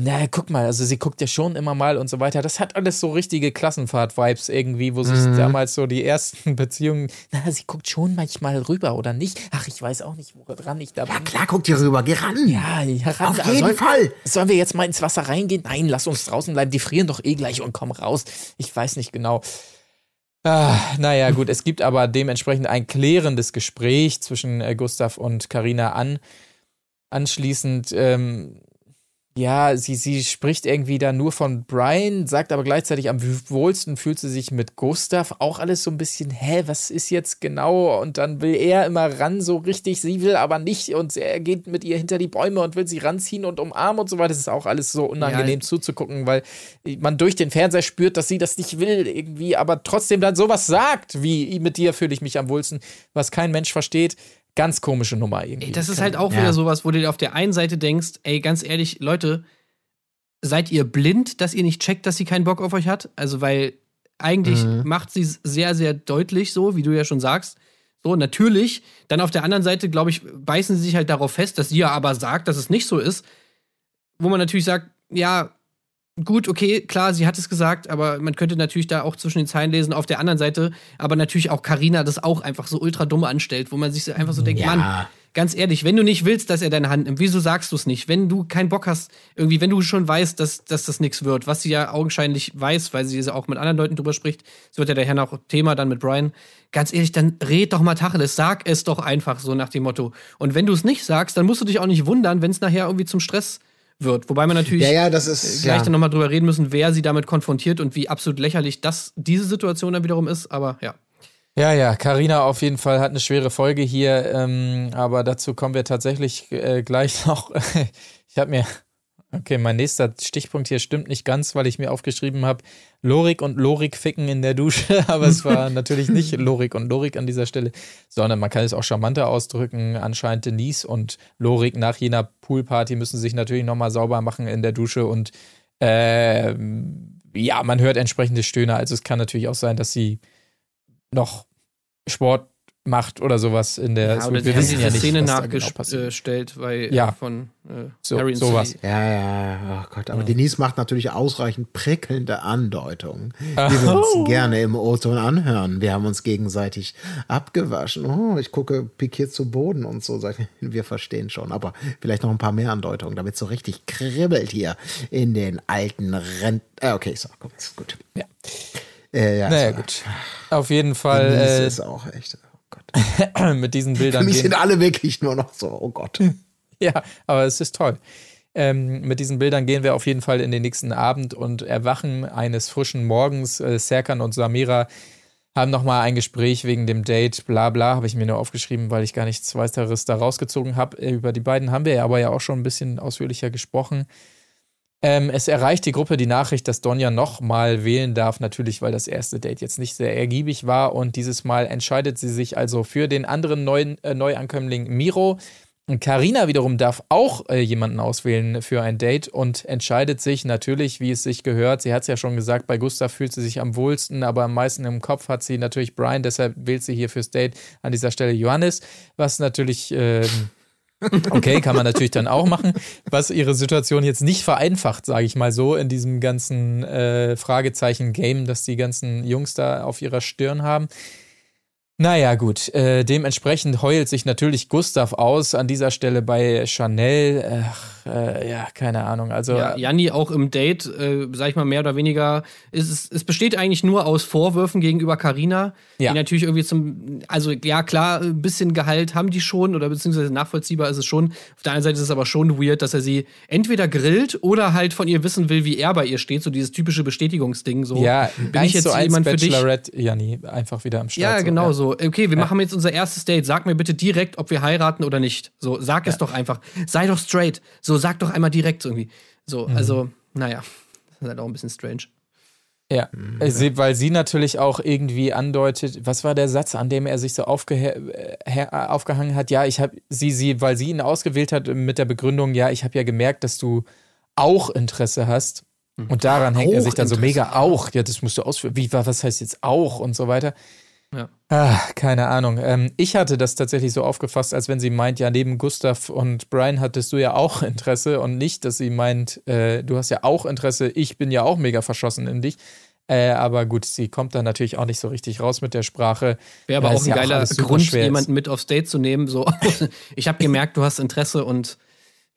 naja, guck mal, also sie guckt ja schon immer mal und so weiter. Das hat alles so richtige Klassenfahrt-Vibes irgendwie, wo sich mhm. damals so die ersten Beziehungen, na, sie guckt schon manchmal rüber oder nicht. Ach, ich weiß auch nicht, woran ich da bin. Ja, klar guckt ihr rüber, geh ran. Ja, heran. Auf jeden soll, Fall. Sollen wir jetzt mal ins Wasser reingehen? Nein, lass uns draußen bleiben, die frieren doch eh gleich und kommen raus. Ich weiß nicht genau. Ah, naja, gut, es gibt aber dementsprechend ein klärendes Gespräch zwischen äh, Gustav und Karina an. Anschließend ähm, ja, sie, sie spricht irgendwie da nur von Brian, sagt aber gleichzeitig am wohlsten fühlt sie sich mit Gustav. Auch alles so ein bisschen, hä, was ist jetzt genau? Und dann will er immer ran, so richtig, sie will aber nicht. Und er geht mit ihr hinter die Bäume und will sie ranziehen und umarmen und so weiter. Das ist auch alles so unangenehm ja. zuzugucken, weil man durch den Fernseher spürt, dass sie das nicht will irgendwie, aber trotzdem dann sowas sagt, wie mit dir fühle ich mich am wohlsten, was kein Mensch versteht. Ganz komische Nummer irgendwie. Ey, das ist halt auch ja. wieder sowas, wo du dir auf der einen Seite denkst, ey, ganz ehrlich, Leute, seid ihr blind, dass ihr nicht checkt, dass sie keinen Bock auf euch hat? Also, weil eigentlich mhm. macht sie es sehr, sehr deutlich so, wie du ja schon sagst. So, natürlich. Dann auf der anderen Seite, glaube ich, beißen sie sich halt darauf fest, dass sie ja aber sagt, dass es nicht so ist. Wo man natürlich sagt, ja, gut, okay, klar, sie hat es gesagt, aber man könnte natürlich da auch zwischen den Zeilen lesen. Auf der anderen Seite, aber natürlich auch Karina das auch einfach so ultra dumm anstellt, wo man sich einfach so denkt, ja. Mann, ganz ehrlich, wenn du nicht willst, dass er deine Hand nimmt, wieso sagst du es nicht? Wenn du keinen Bock hast, irgendwie, wenn du schon weißt, dass, dass das nichts wird, was sie ja augenscheinlich weiß, weil sie auch mit anderen Leuten drüber spricht, es wird ja daher noch Thema dann mit Brian, ganz ehrlich, dann red doch mal Tacheles, sag es doch einfach so nach dem Motto. Und wenn du es nicht sagst, dann musst du dich auch nicht wundern, wenn es nachher irgendwie zum Stress wird. Wobei man natürlich ja, ja, das ist, gleich ja. dann nochmal drüber reden müssen, wer sie damit konfrontiert und wie absolut lächerlich das diese Situation dann wiederum ist. Aber ja. Ja, ja, Karina auf jeden Fall hat eine schwere Folge hier, ähm, aber dazu kommen wir tatsächlich äh, gleich noch. ich habe mir Okay, mein nächster Stichpunkt hier stimmt nicht ganz, weil ich mir aufgeschrieben habe, Lorik und Lorik ficken in der Dusche, aber es war natürlich nicht Lorik und Lorik an dieser Stelle, sondern man kann es auch charmanter ausdrücken. Anscheinend Denise und Lorik nach jener Poolparty müssen sich natürlich nochmal sauber machen in der Dusche und äh, ja, man hört entsprechende Stöhne. Also es kann natürlich auch sein, dass sie noch Sport macht oder sowas in der. Ja, oder wir wissen ja nicht, Szene nachgestellt, genau weil ja. von äh, so, Harry und sowas. Ja, ja, oh Gott. Aber ja. Denise macht natürlich ausreichend prickelnde Andeutungen, die wir uns oh. gerne im O-Ton anhören. Wir haben uns gegenseitig abgewaschen. Oh, ich gucke pikiert zu Boden und so. Wir verstehen schon. Aber vielleicht noch ein paar mehr Andeutungen, damit es so richtig kribbelt hier in den alten Rent. Äh, okay, so, komm, ist gut. Ja. Äh, ja, naja, so. gut. Auf jeden Fall. Denise äh, ist auch echt. mit diesen Bildern. Für mich sind alle wirklich nur noch so, oh Gott. ja, aber es ist toll. Ähm, mit diesen Bildern gehen wir auf jeden Fall in den nächsten Abend und erwachen eines frischen Morgens. Äh, Serkan und Samira haben nochmal ein Gespräch wegen dem Date, bla bla, habe ich mir nur aufgeschrieben, weil ich gar nichts weiteres da rausgezogen habe. Äh, über die beiden haben wir ja aber ja auch schon ein bisschen ausführlicher gesprochen. Ähm, es erreicht die Gruppe die Nachricht, dass Donja nochmal wählen darf, natürlich, weil das erste Date jetzt nicht sehr ergiebig war. Und dieses Mal entscheidet sie sich also für den anderen neuen äh, Neuankömmling Miro. Karina wiederum darf auch äh, jemanden auswählen für ein Date und entscheidet sich natürlich, wie es sich gehört. Sie hat es ja schon gesagt, bei Gustav fühlt sie sich am wohlsten, aber am meisten im Kopf hat sie natürlich Brian, deshalb wählt sie hier fürs Date an dieser Stelle Johannes, was natürlich äh, Okay, kann man natürlich dann auch machen, was ihre Situation jetzt nicht vereinfacht, sage ich mal so, in diesem ganzen äh, Fragezeichen-Game, das die ganzen Jungs da auf ihrer Stirn haben. Naja, gut. Äh, dementsprechend heult sich natürlich Gustav aus an dieser Stelle bei Chanel. Ach, äh, ja, keine Ahnung. Also Ja, Janni auch im Date, äh, sag ich mal, mehr oder weniger, es, es besteht eigentlich nur aus Vorwürfen gegenüber Carina, Ja. die natürlich irgendwie zum, also ja klar, ein bisschen Gehalt haben die schon oder beziehungsweise nachvollziehbar ist es schon. Auf der einen Seite ist es aber schon weird, dass er sie entweder grillt oder halt von ihr wissen will, wie er bei ihr steht, so dieses typische Bestätigungsding. So, ja, bin ich jetzt so jemand für dich? Janni, einfach wieder am Start. Ja, so, genau so. Okay, wir machen jetzt unser erstes Date. Sag mir bitte direkt, ob wir heiraten oder nicht. So, sag es doch einfach. Sei doch straight. So, sag doch einmal direkt irgendwie. So, Mhm. also, naja. Das ist halt auch ein bisschen strange. Ja, äh, sie, weil sie natürlich auch irgendwie andeutet, was war der Satz, an dem er sich so aufgehe äh, her- aufgehangen hat? Ja, ich habe sie, sie, weil sie ihn ausgewählt hat mit der Begründung, ja, ich habe ja gemerkt, dass du auch Interesse hast. Und daran hängt er Auch sich dann so mega auch. Ja, das musst du ausführen. Wie, wa- was heißt jetzt auch und so weiter? Ja. Ah, keine Ahnung. Ähm, ich hatte das tatsächlich so aufgefasst, als wenn sie meint, ja, neben Gustav und Brian hattest du ja auch Interesse und nicht, dass sie meint, äh, du hast ja auch Interesse, ich bin ja auch mega verschossen in dich. Äh, aber gut, sie kommt dann natürlich auch nicht so richtig raus mit der Sprache. Wäre aber auch ein ja geiler super Grund, jemanden mit aufs Date zu nehmen. So, ich habe gemerkt, du hast Interesse und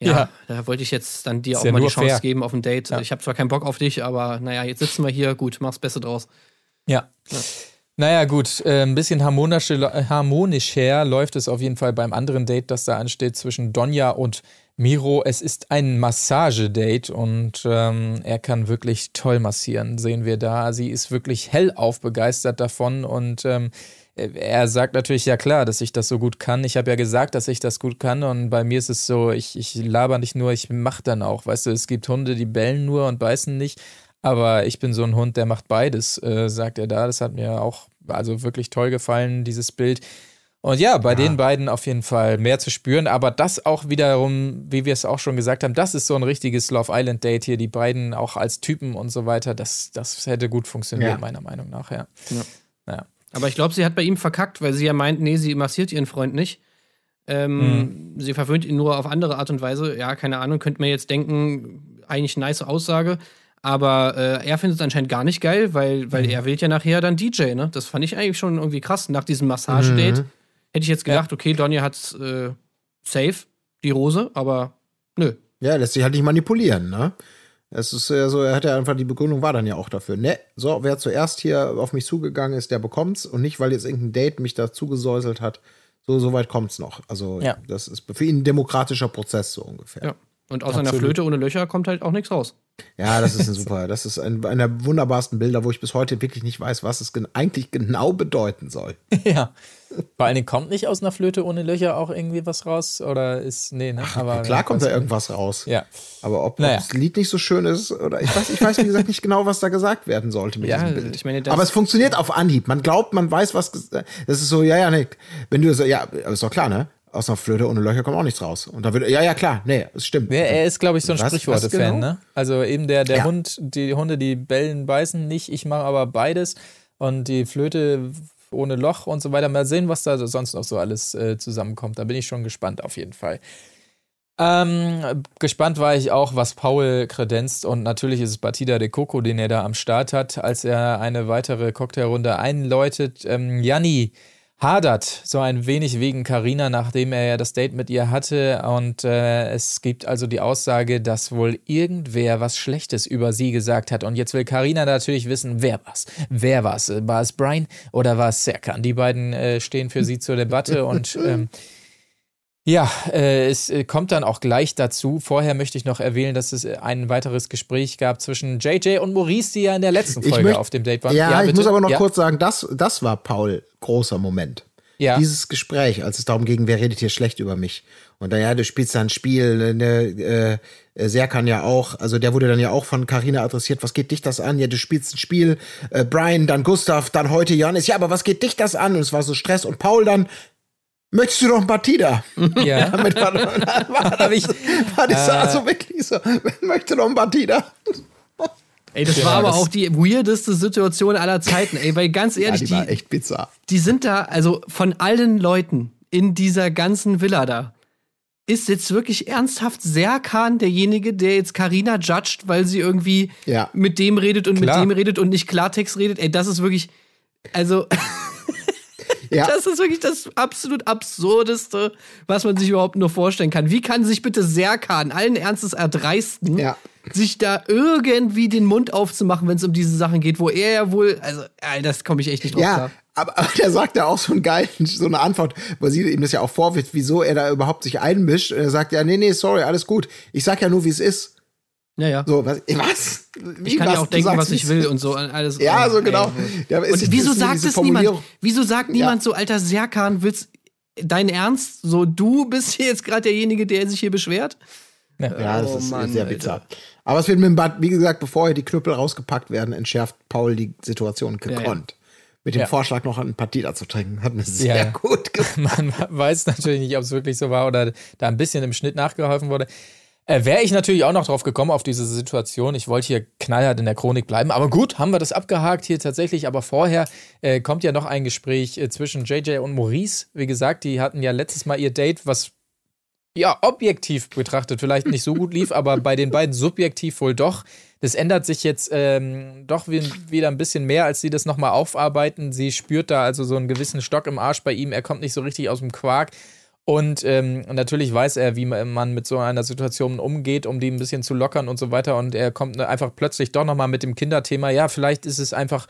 ja, Ja. da wollte ich jetzt dann dir Ist auch ja mal die Chance fair. geben auf ein Date. Ich habe zwar keinen Bock auf dich, aber naja, jetzt sitzen wir hier. Gut, mach's Beste draus. Ja. Naja, gut, äh, ein bisschen harmonischer, äh, harmonischer läuft es auf jeden Fall beim anderen Date, das da ansteht zwischen Donja und Miro. Es ist ein Massagedate und ähm, er kann wirklich toll massieren, sehen wir da. Sie ist wirklich hellauf begeistert davon und ähm, er sagt natürlich, ja klar, dass ich das so gut kann. Ich habe ja gesagt, dass ich das gut kann und bei mir ist es so, ich, ich laber nicht nur, ich mach dann auch. Weißt du, es gibt Hunde, die bellen nur und beißen nicht. Aber ich bin so ein Hund, der macht beides, äh, sagt er da. Das hat mir auch also wirklich toll gefallen, dieses Bild. Und ja, bei den beiden auf jeden Fall mehr zu spüren. Aber das auch wiederum, wie wir es auch schon gesagt haben, das ist so ein richtiges Love Island Date hier. Die beiden auch als Typen und so weiter. Das, das hätte gut funktioniert, Ja. meiner Meinung nach, ja. Ja. Ja. Aber ich glaube, sie hat bei ihm verkackt, weil sie ja meint, nee, sie massiert ihren Freund nicht. Ähm, Sie verwöhnt ihn nur auf andere Art und Weise. Ja, keine Ahnung, könnte man jetzt denken, eigentlich nice Aussage. Aber äh, er findet es anscheinend gar nicht geil, weil, weil er wählt ja nachher dann DJ, ne? Das fand ich eigentlich schon irgendwie krass. Nach diesem Massagedate hätte ich jetzt gedacht, okay, Donja hat äh, safe, die Rose, aber nö. Ja, lässt sich halt nicht manipulieren, ne? Es ist ja so, er hat ja einfach, die Begründung war dann ja auch dafür. Ne, so, wer zuerst hier auf mich zugegangen ist, der bekommt's und nicht, weil jetzt irgendein Date mich da zugesäuselt hat. So, so weit kommt's noch. Also, Ja. das ist für ihn ein demokratischer Prozess, so ungefähr. Ja. Und aus einer Absolut. Flöte ohne Löcher kommt halt auch nichts raus. Ja, das ist ein super. Das ist ein, einer der wunderbarsten Bilder, wo ich bis heute wirklich nicht weiß, was es gen eigentlich genau bedeuten soll. ja. Vor allen Dingen kommt nicht aus einer Flöte ohne Löcher auch irgendwie was raus? Oder ist, nee, ne? Aber Klar kommt da irgendwas raus. Ja. Aber ob, Naja. ob das Lied nicht so schön ist oder ich weiß, ich weiß wie gesagt nicht genau, was da gesagt werden sollte mit Ja, diesem Bild. ich meine, das- aber es funktioniert auf Anhieb. Man glaubt, man weiß, was. Das ist so, ja, ja, nee. Wenn du so, ja, aber ist doch klar, ne? Aus einer Flöte ohne Löcher kommt auch nichts raus. Und da wird, ja, ja, klar, nee, es stimmt. Ja, er ist, glaube ich, so ein Sprichworte-Fan, genau? ne? Also eben der, der Ja. Hund, die Hunde, die bellen, beißen nicht, ich mache aber beides. Und die Flöte ohne Loch und so weiter. Mal sehen, was da sonst noch so alles äh, zusammenkommt. Da bin ich schon gespannt auf jeden Fall. Ähm, gespannt war ich auch, was Paul kredenzt und natürlich ist es Batida de Coco, den er da am Start hat, als er eine weitere Cocktailrunde einläutet. Ähm, Janni hadert so ein wenig wegen Carina, nachdem er ja das Date mit ihr hatte und äh, es gibt also die Aussage, dass wohl irgendwer was Schlechtes über sie gesagt hat und jetzt will Carina natürlich wissen, wer war's? Wer war's? War es Brian oder war es Serkan? Die beiden äh, stehen für sie zur Debatte und ähm, ja, äh, es äh, kommt dann auch gleich dazu. Vorher möchte ich noch erwähnen, dass es äh, ein weiteres Gespräch gab zwischen JJ und Maurice, die ja in der letzten Folge möcht- auf dem Date waren. Ja, ich bitte. muss aber noch ja. kurz sagen, das, das war Paul großer Moment. Ja. Dieses Gespräch, als es darum ging, wer redet hier schlecht über mich. Und dann, ja, du spielst da ein Spiel, ne, äh, Serkan ja auch, also der wurde dann ja auch von Carina adressiert, was geht dich das an? Ja, du spielst ein Spiel, äh, Brian, dann Gustav, dann heute Janis, ja, aber was geht dich das an? Und es war so Stress und Paul dann, möchtest du noch ein Partida? Ja. Damit war, war, Hab ich- war das äh, also wirklich so, möchte noch ein Partida? Ey, das Ja, war aber das- auch die weirdeste Situation aller Zeiten, ey, weil ganz Ja, ehrlich, die die, war echt bizarr. die sind da, also von allen Leuten in dieser ganzen Villa da, ist jetzt wirklich ernsthaft Serkan derjenige, der jetzt Karina judgt, weil sie irgendwie Ja. mit dem redet und Klar. mit dem redet und nicht Klartext redet. Ey, das ist wirklich, also Ja. Das ist wirklich das absolut absurdeste, was man sich überhaupt nur vorstellen kann. Wie kann sich bitte Serkan allen Ernstes erdreisten, Ja. sich da irgendwie den Mund aufzumachen, wenn es um diese Sachen geht, wo er ja wohl, also, das komme ich echt nicht drauf Ja, klar. aber, aber der sagt ja auch so einen geilen, so eine Antwort, wo sie ihm das ja auch vorwirft, wieso er da überhaupt sich einmischt. Und er sagt ja, nee, nee, sorry, alles gut. Ich sag ja nur, wie es ist. Ja, ja. So, was? Was? Wie, Ich kann ja was? auch Du denken, was ich will und so. Alles, Ja, so genau. Ja, Und wieso sagt es niemand? Wieso sagt niemand so, alter Serkan, willst dein Ernst? So, du bist hier jetzt gerade derjenige, der sich hier beschwert? Ja, das Oh ist Mann, sehr Alter. bizarr. Aber es wird mit dem Bad, wie gesagt, bevor hier die Knüppel rausgepackt werden, entschärft Paul die Situation gekonnt. Mit dem Ja. Vorschlag, noch einen Partida zu trinken. Hat mir sehr Ja, ja. gut gefallen. Man weiß natürlich nicht, ob es wirklich so war oder da ein bisschen im Schnitt nachgeholfen wurde. Äh, Wäre ich natürlich auch noch drauf gekommen auf diese Situation. Ich wollte hier knallhart in der Chronik bleiben. Aber gut, haben wir das abgehakt hier tatsächlich. Aber vorher äh, kommt ja noch ein Gespräch äh, zwischen JJ und Maurice. Wie gesagt, die hatten ja letztes Mal ihr Date, was ja objektiv betrachtet vielleicht nicht so gut lief, aber bei den beiden subjektiv wohl doch. Das ändert sich jetzt ähm, doch wie- wieder ein bisschen mehr, als sie das nochmal aufarbeiten. Sie spürt da also so einen gewissen Stock im Arsch bei ihm. Er kommt nicht so richtig aus dem Quark. Und ähm, natürlich weiß er, wie man mit so einer Situation umgeht, um die ein bisschen zu lockern und so weiter. Und er kommt ne, einfach plötzlich doch nochmal mit dem Kinderthema. Ja, vielleicht ist es einfach,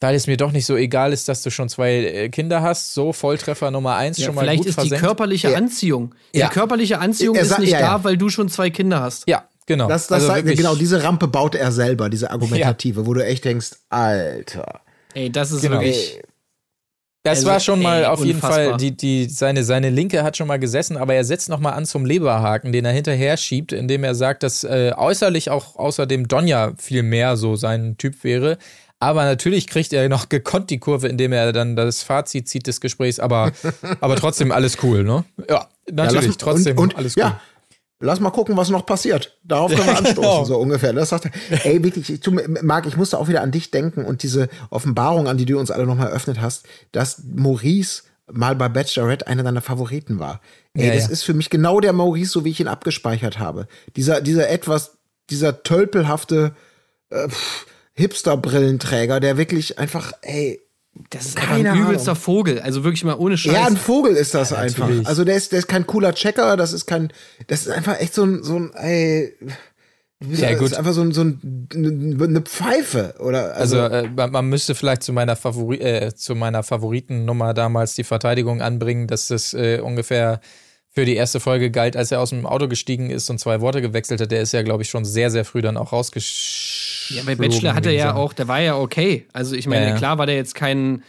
weil es mir doch nicht so egal ist, dass du schon zwei äh, Kinder hast. So, Volltreffer Nummer eins, Ja, schon mal vielleicht gut ist die versenkt. körperliche Ja. Anziehung. Ja. Die körperliche Anziehung Er ist nicht ja, ja. da, weil du schon zwei Kinder hast. Ja, genau. Das, das Also sagt, genau, diese Rampe baut er selber, diese argumentative, wo du echt denkst, Alter. Ey, das ist Genau. wirklich. Das Also, war schon mal ey, auf jeden unfassbar. Fall, die, die, seine, seine Linke hat schon mal gesessen, aber er setzt noch mal an zum Leberhaken, den er hinterher schiebt, indem er sagt, dass äh, äußerlich auch außerdem Donja viel mehr so sein Typ wäre. Aber natürlich kriegt er noch gekonnt die Kurve, indem er dann das Fazit zieht des Gesprächs, aber, aber trotzdem alles cool, ne? Ja, natürlich, Ja, trotzdem und, und, alles cool. Ja, lass mal gucken, was noch passiert. Darauf können wir Ja, anstoßen, genau. so ungefähr. Das sagt er. Ey, wirklich, ich, tu mir- Marc, ich musste auch wieder an dich denken und diese Offenbarung, an die du uns alle nochmal eröffnet hast, dass Maurice mal bei Bachelorette einer deiner Favoriten war. Ey, Ja, das ja. ist für mich genau der Maurice, so wie ich ihn abgespeichert habe. Dieser, dieser etwas, dieser tölpelhafte äh, Hipster-Brillenträger, der wirklich einfach, ey, Das ist Keine ein übelster Ahnung. Vogel. Also wirklich mal ohne Scheiß. Ja, ein Vogel ist das einfach. natürlich. Also der ist, der ist kein cooler Checker, das ist kein, das ist einfach echt so ein, so ein, ey, Ja, das gut. ist einfach so, ein, so ein, eine Pfeife oder Also, also, äh, man, man müsste vielleicht zu meiner, Favori äh, zu meiner Favoritennummer damals die Verteidigung anbringen, dass das äh, ungefähr für die erste Folge galt, als er aus dem Auto gestiegen ist und zwei Worte gewechselt hat. Der ist ja, glaube ich, schon sehr, sehr früh dann auch rausgeschickt. Ja, bei Bachelor hatte er ja auch, der war ja okay. Also ich meine, Ja, ja. klar war der jetzt kein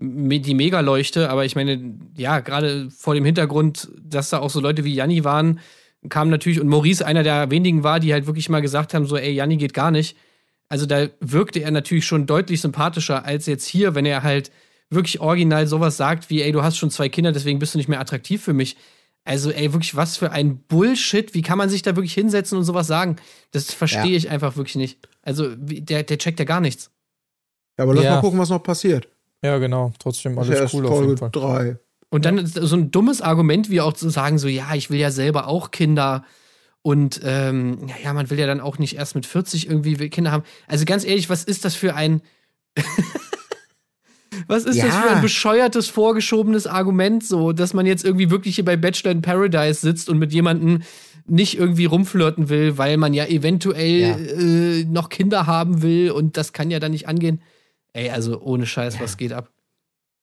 die Megaleuchte, aber ich meine, ja, gerade vor dem Hintergrund, dass da auch so Leute wie Janni waren, kam natürlich und Maurice einer der wenigen war, die halt wirklich mal gesagt haben, so, ey, Janni geht gar nicht. Also da wirkte er natürlich schon deutlich sympathischer als jetzt hier, wenn er halt wirklich original sowas sagt wie, ey, du hast schon zwei Kinder, deswegen bist du nicht mehr attraktiv für mich. Also, ey, wirklich, was für ein Bullshit. Wie kann man sich da wirklich hinsetzen und sowas sagen? Das verstehe Ja. ich einfach wirklich nicht. Also, der, der checkt ja gar nichts. aber lass Ja. mal gucken, was noch passiert. Ja, genau. Trotzdem alles erst cool auf jeden Fall. drei. Und dann ist so ein dummes Argument, wie auch zu sagen, so, ja, ich will ja selber auch Kinder. Und ähm, ja, ja, man will ja dann auch nicht erst mit 40 irgendwie Kinder haben. Also ganz ehrlich, was ist das für ein. Was ist das Ja. für ein bescheuertes, vorgeschobenes Argument, so, dass man jetzt irgendwie wirklich hier bei Bachelor in Paradise sitzt und mit jemandem nicht irgendwie rumflirten will, weil man ja eventuell Ja. Äh, noch Kinder haben will und das kann ja dann nicht angehen. Ey, also ohne Scheiß, was geht ab?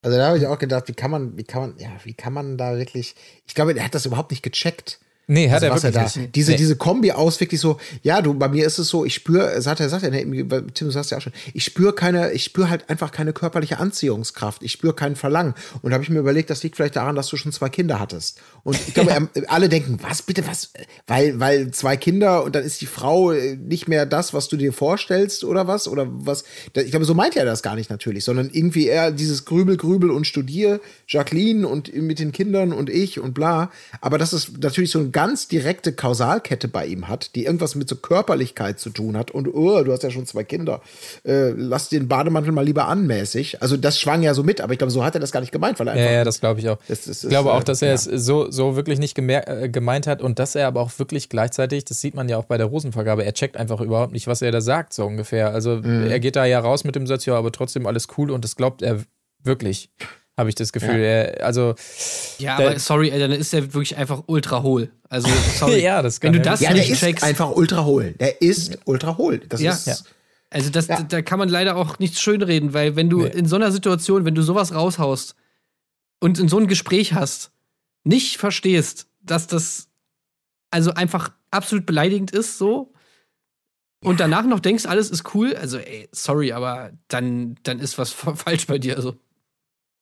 Also da habe ich auch gedacht, wie kann man, wie kann man, ja, wie kann man da wirklich, ich glaube, er hat das überhaupt nicht gecheckt. Nee, hat Also, er was wirklich da, nicht. diese, Nee. diese Kombi aus wirklich so, ja, du, bei mir ist es so, ich spüre, sagt er, sagt er, Tim, du sagst ja auch schon, ich spüre keine, ich spüre halt einfach keine körperliche Anziehungskraft, ich spüre keinen Verlangen. Und da habe ich mir überlegt, das liegt vielleicht daran, dass du schon zwei Kinder hattest. Und ich glaube, er, alle denken, was bitte, was, weil, weil zwei Kinder und dann ist die Frau äh, nicht mehr das, was du dir vorstellst oder was, oder was, ich glaube, so meint er das gar nicht natürlich, sondern irgendwie eher dieses Grübel, Grübel und Studier, Jacqueline und mit den Kindern und ich und bla. Aber dass es natürlich so eine ganz direkte Kausalkette bei ihm hat, die irgendwas mit so Körperlichkeit zu tun hat und, oh, du hast ja schon zwei Kinder, äh, lass den Bademantel mal lieber anmäßig. Also das schwang ja so mit, aber ich glaube, so hat er das gar nicht gemeint, weil er Ja, einfach ja, das glaube ich auch. Das ist- ich glaube ist, auch, äh, dass er ja. es so, so wirklich nicht äh, gemeint hat und dass er aber auch wirklich gleichzeitig, das sieht man ja auch bei der Rosenvergabe, er checkt einfach überhaupt nicht, was er da sagt, so ungefähr. Also Mhm. er geht da ja raus mit dem Satz, ja, aber trotzdem alles cool und das glaubt er wirklich. Habe ich das Gefühl. Er, also Ja, Der- aber sorry, ey, dann ist der wirklich einfach ultra hohl. Also, sorry. Ja, das Wenn kann du er das Ja, der nicht ist checkst, einfach ultra hohl. Der ist ultra hohl. Das Ja. ist Ja. also das, Ja. da kann man leider auch nicht schönreden, weil wenn du Nee. in so einer Situation, wenn du sowas raushaust und in so ein Gespräch hast, nicht verstehst, dass das also einfach absolut beleidigend ist, so. Und danach noch denkst, alles ist cool, also ey, sorry, aber dann, dann ist was falsch bei dir. Also.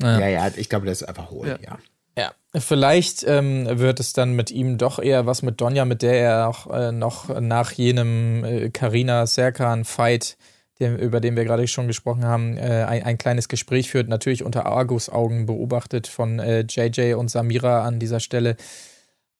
Ja, ja, ich glaube, der ist einfach hohl, Ja. ja. Ja, vielleicht ähm, wird es dann mit ihm doch eher was mit Donja, mit der er auch äh, noch nach jenem äh, Karina Serkan Fight, dem, über den wir gerade schon gesprochen haben, äh, ein, ein kleines Gespräch führt. Natürlich unter Argus Augen beobachtet von äh, JJ und Samira an dieser Stelle.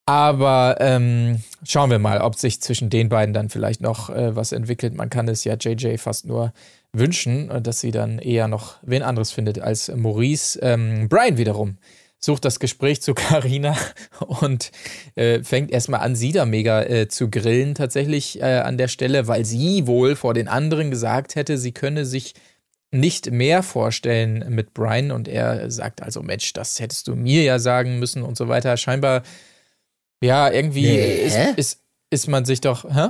Aber ähm, schauen wir mal, ob sich zwischen den beiden dann vielleicht noch äh, was entwickelt. Man kann es ja JJ fast nur wünschen, äh, dass sie dann eher noch wen anderes findet als Maurice. Ähm, Brian wiederum sucht das Gespräch zu Carina und äh, fängt erstmal an, sie da mega äh, zu grillen, tatsächlich äh, an der Stelle, weil sie wohl vor den anderen gesagt hätte, sie könne sich nicht mehr vorstellen mit Brian und er sagt also, Mensch, das hättest du mir ja sagen müssen und so weiter. Scheinbar, ja, irgendwie Nee, ist, ist, ist man sich doch, hä?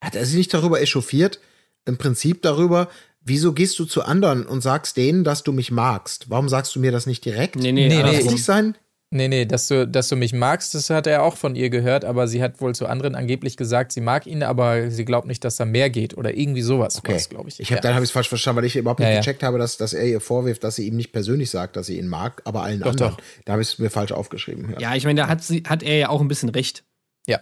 Hat er sich nicht darüber echauffiert? Im Prinzip darüber, wieso gehst du zu anderen und sagst denen, dass du mich magst? Warum sagst du mir das nicht direkt? Nee, nee, Nee, Kann das nee, andersrum. nicht sein? Nee, nee, dass du, dass du mich magst, das hat er auch von ihr gehört, aber sie hat wohl zu anderen angeblich gesagt, sie mag ihn, aber sie glaubt nicht, dass da mehr geht oder irgendwie sowas, Okay. glaube ich. Ich hab, ja. Dann habe ich es falsch verstanden, weil ich überhaupt nicht Ja, ja. gecheckt habe, dass, dass er ihr vorwirft, dass sie ihm nicht persönlich sagt, dass sie ihn mag, aber allen Doch, anderen. doch. Da habe ich es mir falsch aufgeschrieben. Ja. Ja, ich meine, da hat, sie, hat er ja auch ein bisschen recht. Ja.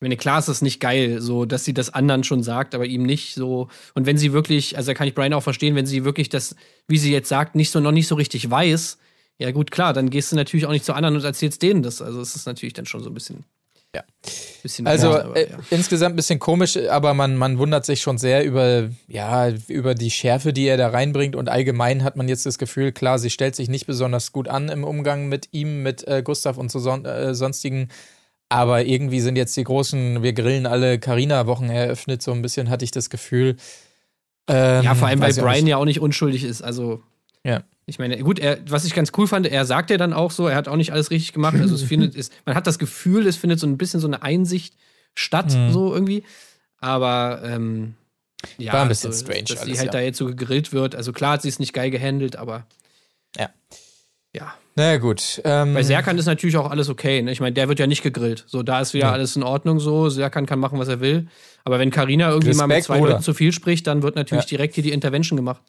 Ich meine, klar ist das nicht geil, so, dass sie das anderen schon sagt, aber ihm nicht so. Und wenn sie wirklich, also da kann ich Brian auch verstehen, wenn sie wirklich das, wie sie jetzt sagt, nicht so, noch nicht so richtig weiß, ja gut, klar, dann gehst du natürlich auch nicht zu anderen und erzählst denen das. Also es ist natürlich dann schon so ein bisschen. Ja. Bisschen Also blöd, aber, äh, ja. insgesamt ein bisschen komisch, aber man, man wundert sich schon sehr über, ja, über die Schärfe, die er da reinbringt. Und allgemein hat man jetzt das Gefühl, klar, sie stellt sich nicht besonders gut an im Umgang mit ihm, mit äh, Gustav und so son äh, sonstigen. Aber irgendwie sind jetzt die großen, wir grillen alle Carina-Wochen eröffnet, so ein bisschen hatte ich das Gefühl. Ähm, Ja, vor allem, weil Brian ja auch nicht unschuldig ist. Also, Ja. ich meine, gut, er, was ich ganz cool fand, er sagt ja dann auch so, er hat auch nicht alles richtig gemacht. Also, es findet, es, man hat das Gefühl, es findet so ein bisschen so eine Einsicht statt, Mhm. so irgendwie. Aber, ähm, ja, War ein bisschen also, strange Dass alles, sie halt ja. da jetzt so gegrillt wird. Also, klar hat sie es nicht geil gehandelt, aber. Ja. Ja. Na gut. Ähm, Bei Serkan ist natürlich auch alles okay. Ne? Ich meine, der wird ja nicht gegrillt. So, da ist wieder Ja. alles in Ordnung so. Serkan kann machen, was er will. Aber wenn Karina irgendwie mal mit Respekt, zwei Bruder. Leuten zu viel spricht, dann wird natürlich Ja. direkt hier die Intervention gemacht.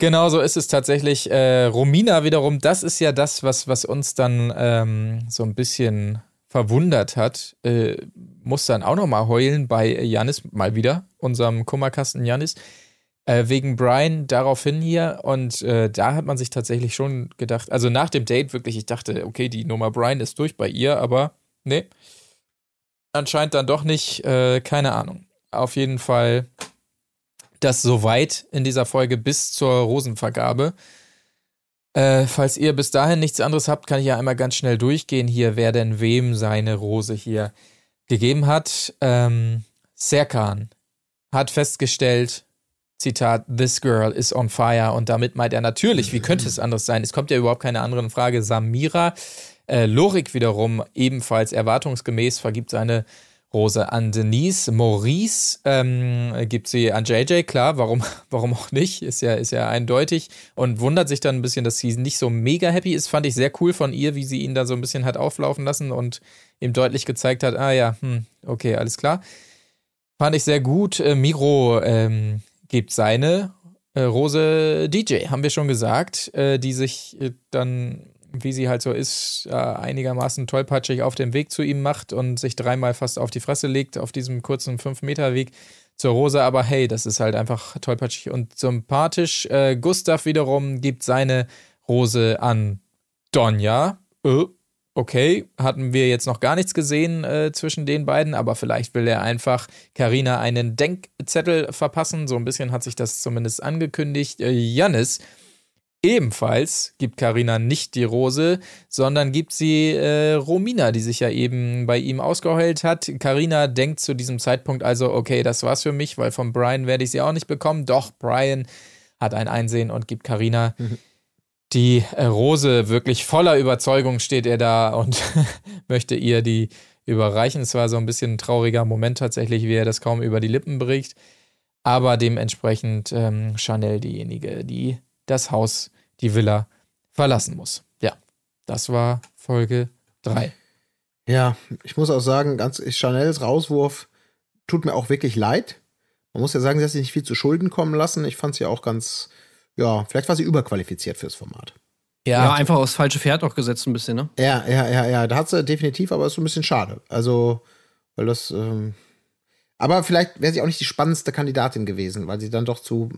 Genau so ist es tatsächlich. Äh, Romina wiederum, das ist ja das, was, was uns dann ähm, so ein bisschen verwundert hat. Äh, muss dann auch noch mal heulen bei Janis mal wieder, unserem Kummerkasten Janis, äh, wegen Brian daraufhin hier. Und äh, da hat man sich tatsächlich schon gedacht, also nach dem Date wirklich, ich dachte, okay, die Nummer Brian ist durch bei ihr, aber nee, anscheinend dann doch nicht, äh, keine Ahnung. Auf jeden Fall das soweit in dieser Folge bis zur Rosenvergabe. Äh, falls ihr bis dahin nichts anderes habt, kann ich ja einmal ganz schnell durchgehen hier, wer denn wem seine Rose hier gegeben hat. Ähm, Serkan hat festgestellt, Zitat, this girl is on fire. Und damit meint er natürlich, wie könnte es anders sein? Es kommt ja überhaupt keine andere Frage. Samira, äh, Lorik wiederum ebenfalls erwartungsgemäß vergibt seine Rose an Denise. Maurice ähm, gibt sie an JJ, klar, warum, warum auch nicht? Ist ja, ist ja eindeutig. Und wundert sich dann ein bisschen, dass sie nicht so mega happy ist. Fand ich sehr cool von ihr, wie sie ihn da so ein bisschen hat auflaufen lassen und ihm deutlich gezeigt hat, ah ja, hm, okay, alles klar. Fand ich sehr gut. Äh, Miro ähm, gibt seine äh, Rose DJ, haben wir schon gesagt, äh, die sich äh, dann, wie sie halt so ist, äh, einigermaßen tollpatschig auf dem Weg zu ihm macht und sich dreimal fast auf die Fresse legt auf diesem kurzen 5-Meter-Weg zur Rose. Aber hey, das ist halt einfach tollpatschig und sympathisch. Äh, Gustav wiederum gibt seine Rose an Donja. Äh, okay, hatten wir jetzt noch gar nichts gesehen äh, zwischen den beiden, aber vielleicht will er einfach Karina einen Denkzettel verpassen. So ein bisschen hat sich das zumindest angekündigt. Äh, Jannis ebenfalls gibt Karina nicht die Rose, sondern gibt sie äh, Romina, die sich ja eben bei ihm ausgeheult hat. Karina denkt zu diesem Zeitpunkt also, okay, das war's für mich, weil von Brian werde ich sie auch nicht bekommen. Doch Brian hat ein Einsehen und gibt Karina die äh, Rose wirklich voller Überzeugung steht er da und möchte ihr die überreichen. Es war so ein bisschen ein trauriger Moment tatsächlich, wie er das kaum über die Lippen bricht. Aber dementsprechend ähm, Chanel diejenige, die das Haus, die Villa verlassen muss. Ja, das war Folge 3. Ja, ich muss auch sagen, ganz Chanels Rauswurf tut mir auch wirklich leid. Man muss ja sagen, sie hat sich nicht viel zu Schulden kommen lassen. Ich fand sie auch ganz, ja, vielleicht war sie überqualifiziert fürs Format. Ja, ja einfach aufs falsche Pferd auch gesetzt ein bisschen, ne? Ja, ja, ja, ja. Da hat sie definitiv, aber ist so ein bisschen schade. Also, weil das, ähm, aber vielleicht wäre sie auch nicht die spannendste Kandidatin gewesen, weil sie dann doch zu,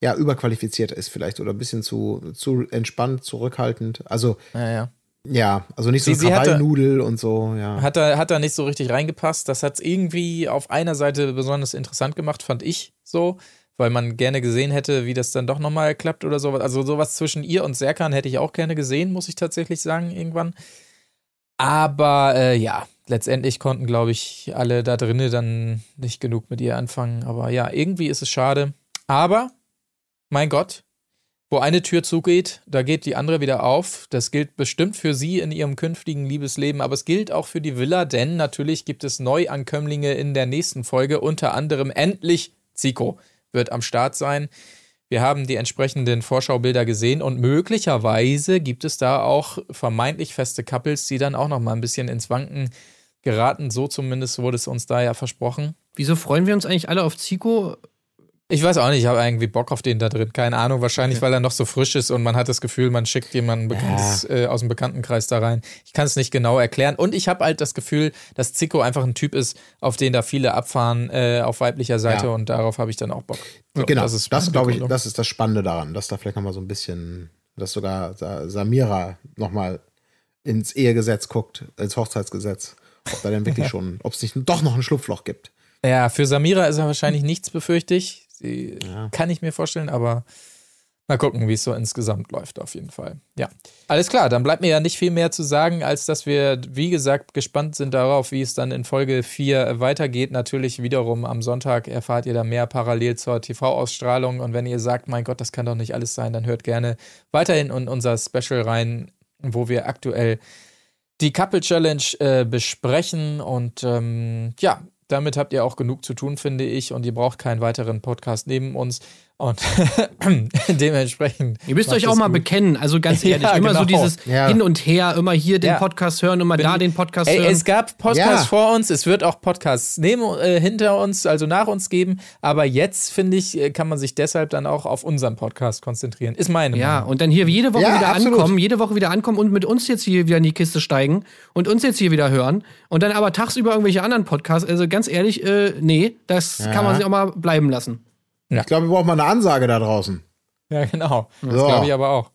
ja, überqualifiziert ist vielleicht oder ein bisschen zu, zu entspannt, zurückhaltend. Also, ja, ja. Ja, also nicht so Sie- Krawallnudel und so, ja. Hat da, hat da nicht so richtig reingepasst. Das hat es irgendwie auf einer Seite besonders interessant gemacht, fand ich so, weil man gerne gesehen hätte, wie das dann doch nochmal klappt oder sowas. Also sowas zwischen ihr und Serkan hätte ich auch gerne gesehen, muss ich tatsächlich sagen, irgendwann. Aber äh, ja, letztendlich konnten, glaube ich, alle da drinnen dann nicht genug mit ihr anfangen. Aber ja, irgendwie ist es schade. Aber, mein Gott, wo eine Tür zugeht, da geht die andere wieder auf. Das gilt bestimmt für sie in ihrem künftigen Liebesleben, aber es gilt auch für die Villa, denn natürlich gibt es Neuankömmlinge in der nächsten Folge, unter anderem endlich Zico wird am Start sein. Wir haben die entsprechenden Vorschaubilder gesehen und möglicherweise gibt es da auch vermeintlich feste Couples, die dann auch noch mal ein bisschen ins Wanken geraten. So zumindest wurde es uns da ja versprochen. Wieso freuen wir uns eigentlich alle auf Zico? Ich weiß auch nicht, ich habe irgendwie Bock auf den da drin. Keine Ahnung, wahrscheinlich, weil er noch so frisch ist und man hat das Gefühl, man schickt jemanden Bekanntes, äh, aus dem Bekanntenkreis da rein. Ich kann es nicht genau erklären. Und ich habe halt das Gefühl, dass Zico einfach ein Typ ist, auf den da viele abfahren äh, auf weiblicher Seite Ja. und darauf habe ich dann auch Bock. So, genau, das das, ist meine glaube ich, das ist das Spannende daran, dass da vielleicht noch mal so ein bisschen, dass sogar Sa- Samira noch mal ins Ehegesetz guckt, ins Hochzeitsgesetz, ob da denn wirklich schon, ob es nicht doch noch ein Schlupfloch gibt. Ja, für Samira ist er wahrscheinlich nichts, befürchte ich. Sie kann ich mir vorstellen, aber mal gucken, wie es so insgesamt läuft, auf jeden Fall. Ja. Alles klar, dann bleibt mir ja nicht viel mehr zu sagen, als dass wir, wie gesagt, gespannt sind darauf, wie es dann in Folge 4 weitergeht. Natürlich wiederum am Sonntag erfahrt ihr da mehr parallel zur TV-Ausstrahlung. Und wenn ihr sagt, mein Gott, das kann doch nicht alles sein, dann hört gerne weiterhin in unser Special rein, wo wir aktuell die Couple Challenge äh, besprechen. Und ähm, ja, damit habt ihr auch genug zu tun, finde ich. Und ihr braucht keinen weiteren Podcast neben uns. Und dementsprechend. Ihr müsst euch auch mal gut. bekennen. Also ganz Ja, ehrlich, immer so genau. dieses Ja. Hin und Her, immer hier den Ja. Podcast hören, immer Bin da den Podcast Ey, hören. es gab Podcasts Ja. vor uns, es wird auch Podcasts neben, äh, hinter uns, also nach uns geben. Aber jetzt, finde ich, äh, kann man sich deshalb dann auch auf unseren Podcast konzentrieren. Ist meine Ja, Meinung. und dann hier jede Woche Ja, wieder absolut. ankommen, jede Woche wieder ankommen und mit uns jetzt hier wieder in die Kiste steigen und uns jetzt hier wieder hören und dann aber tagsüber irgendwelche anderen Podcasts. Also ganz ehrlich, äh, nee, das kann man sich auch mal bleiben lassen. Ich glaube, wir brauchen mal eine Ansage da draußen. Ja, genau. Das So. glaube ich aber auch.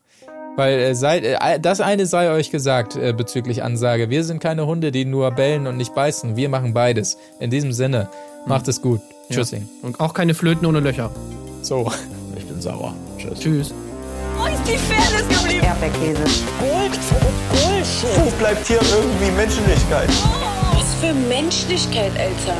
Weil äh, seid, äh, das eine sei euch gesagt äh, bezüglich Ansage. Wir sind keine Hunde, die nur bellen und nicht beißen. Wir machen beides. In diesem Sinne, macht es gut. Tschüssing. Und auch keine Flöten ohne Löcher. So. Ich bin sauer. Tschüss. Tschüss. Wo ist die Fairness geblieben? Erdbeerkäse. Gold, Bullshit. Wo bleibt hier irgendwie Menschlichkeit? Was für Menschlichkeit, Alter.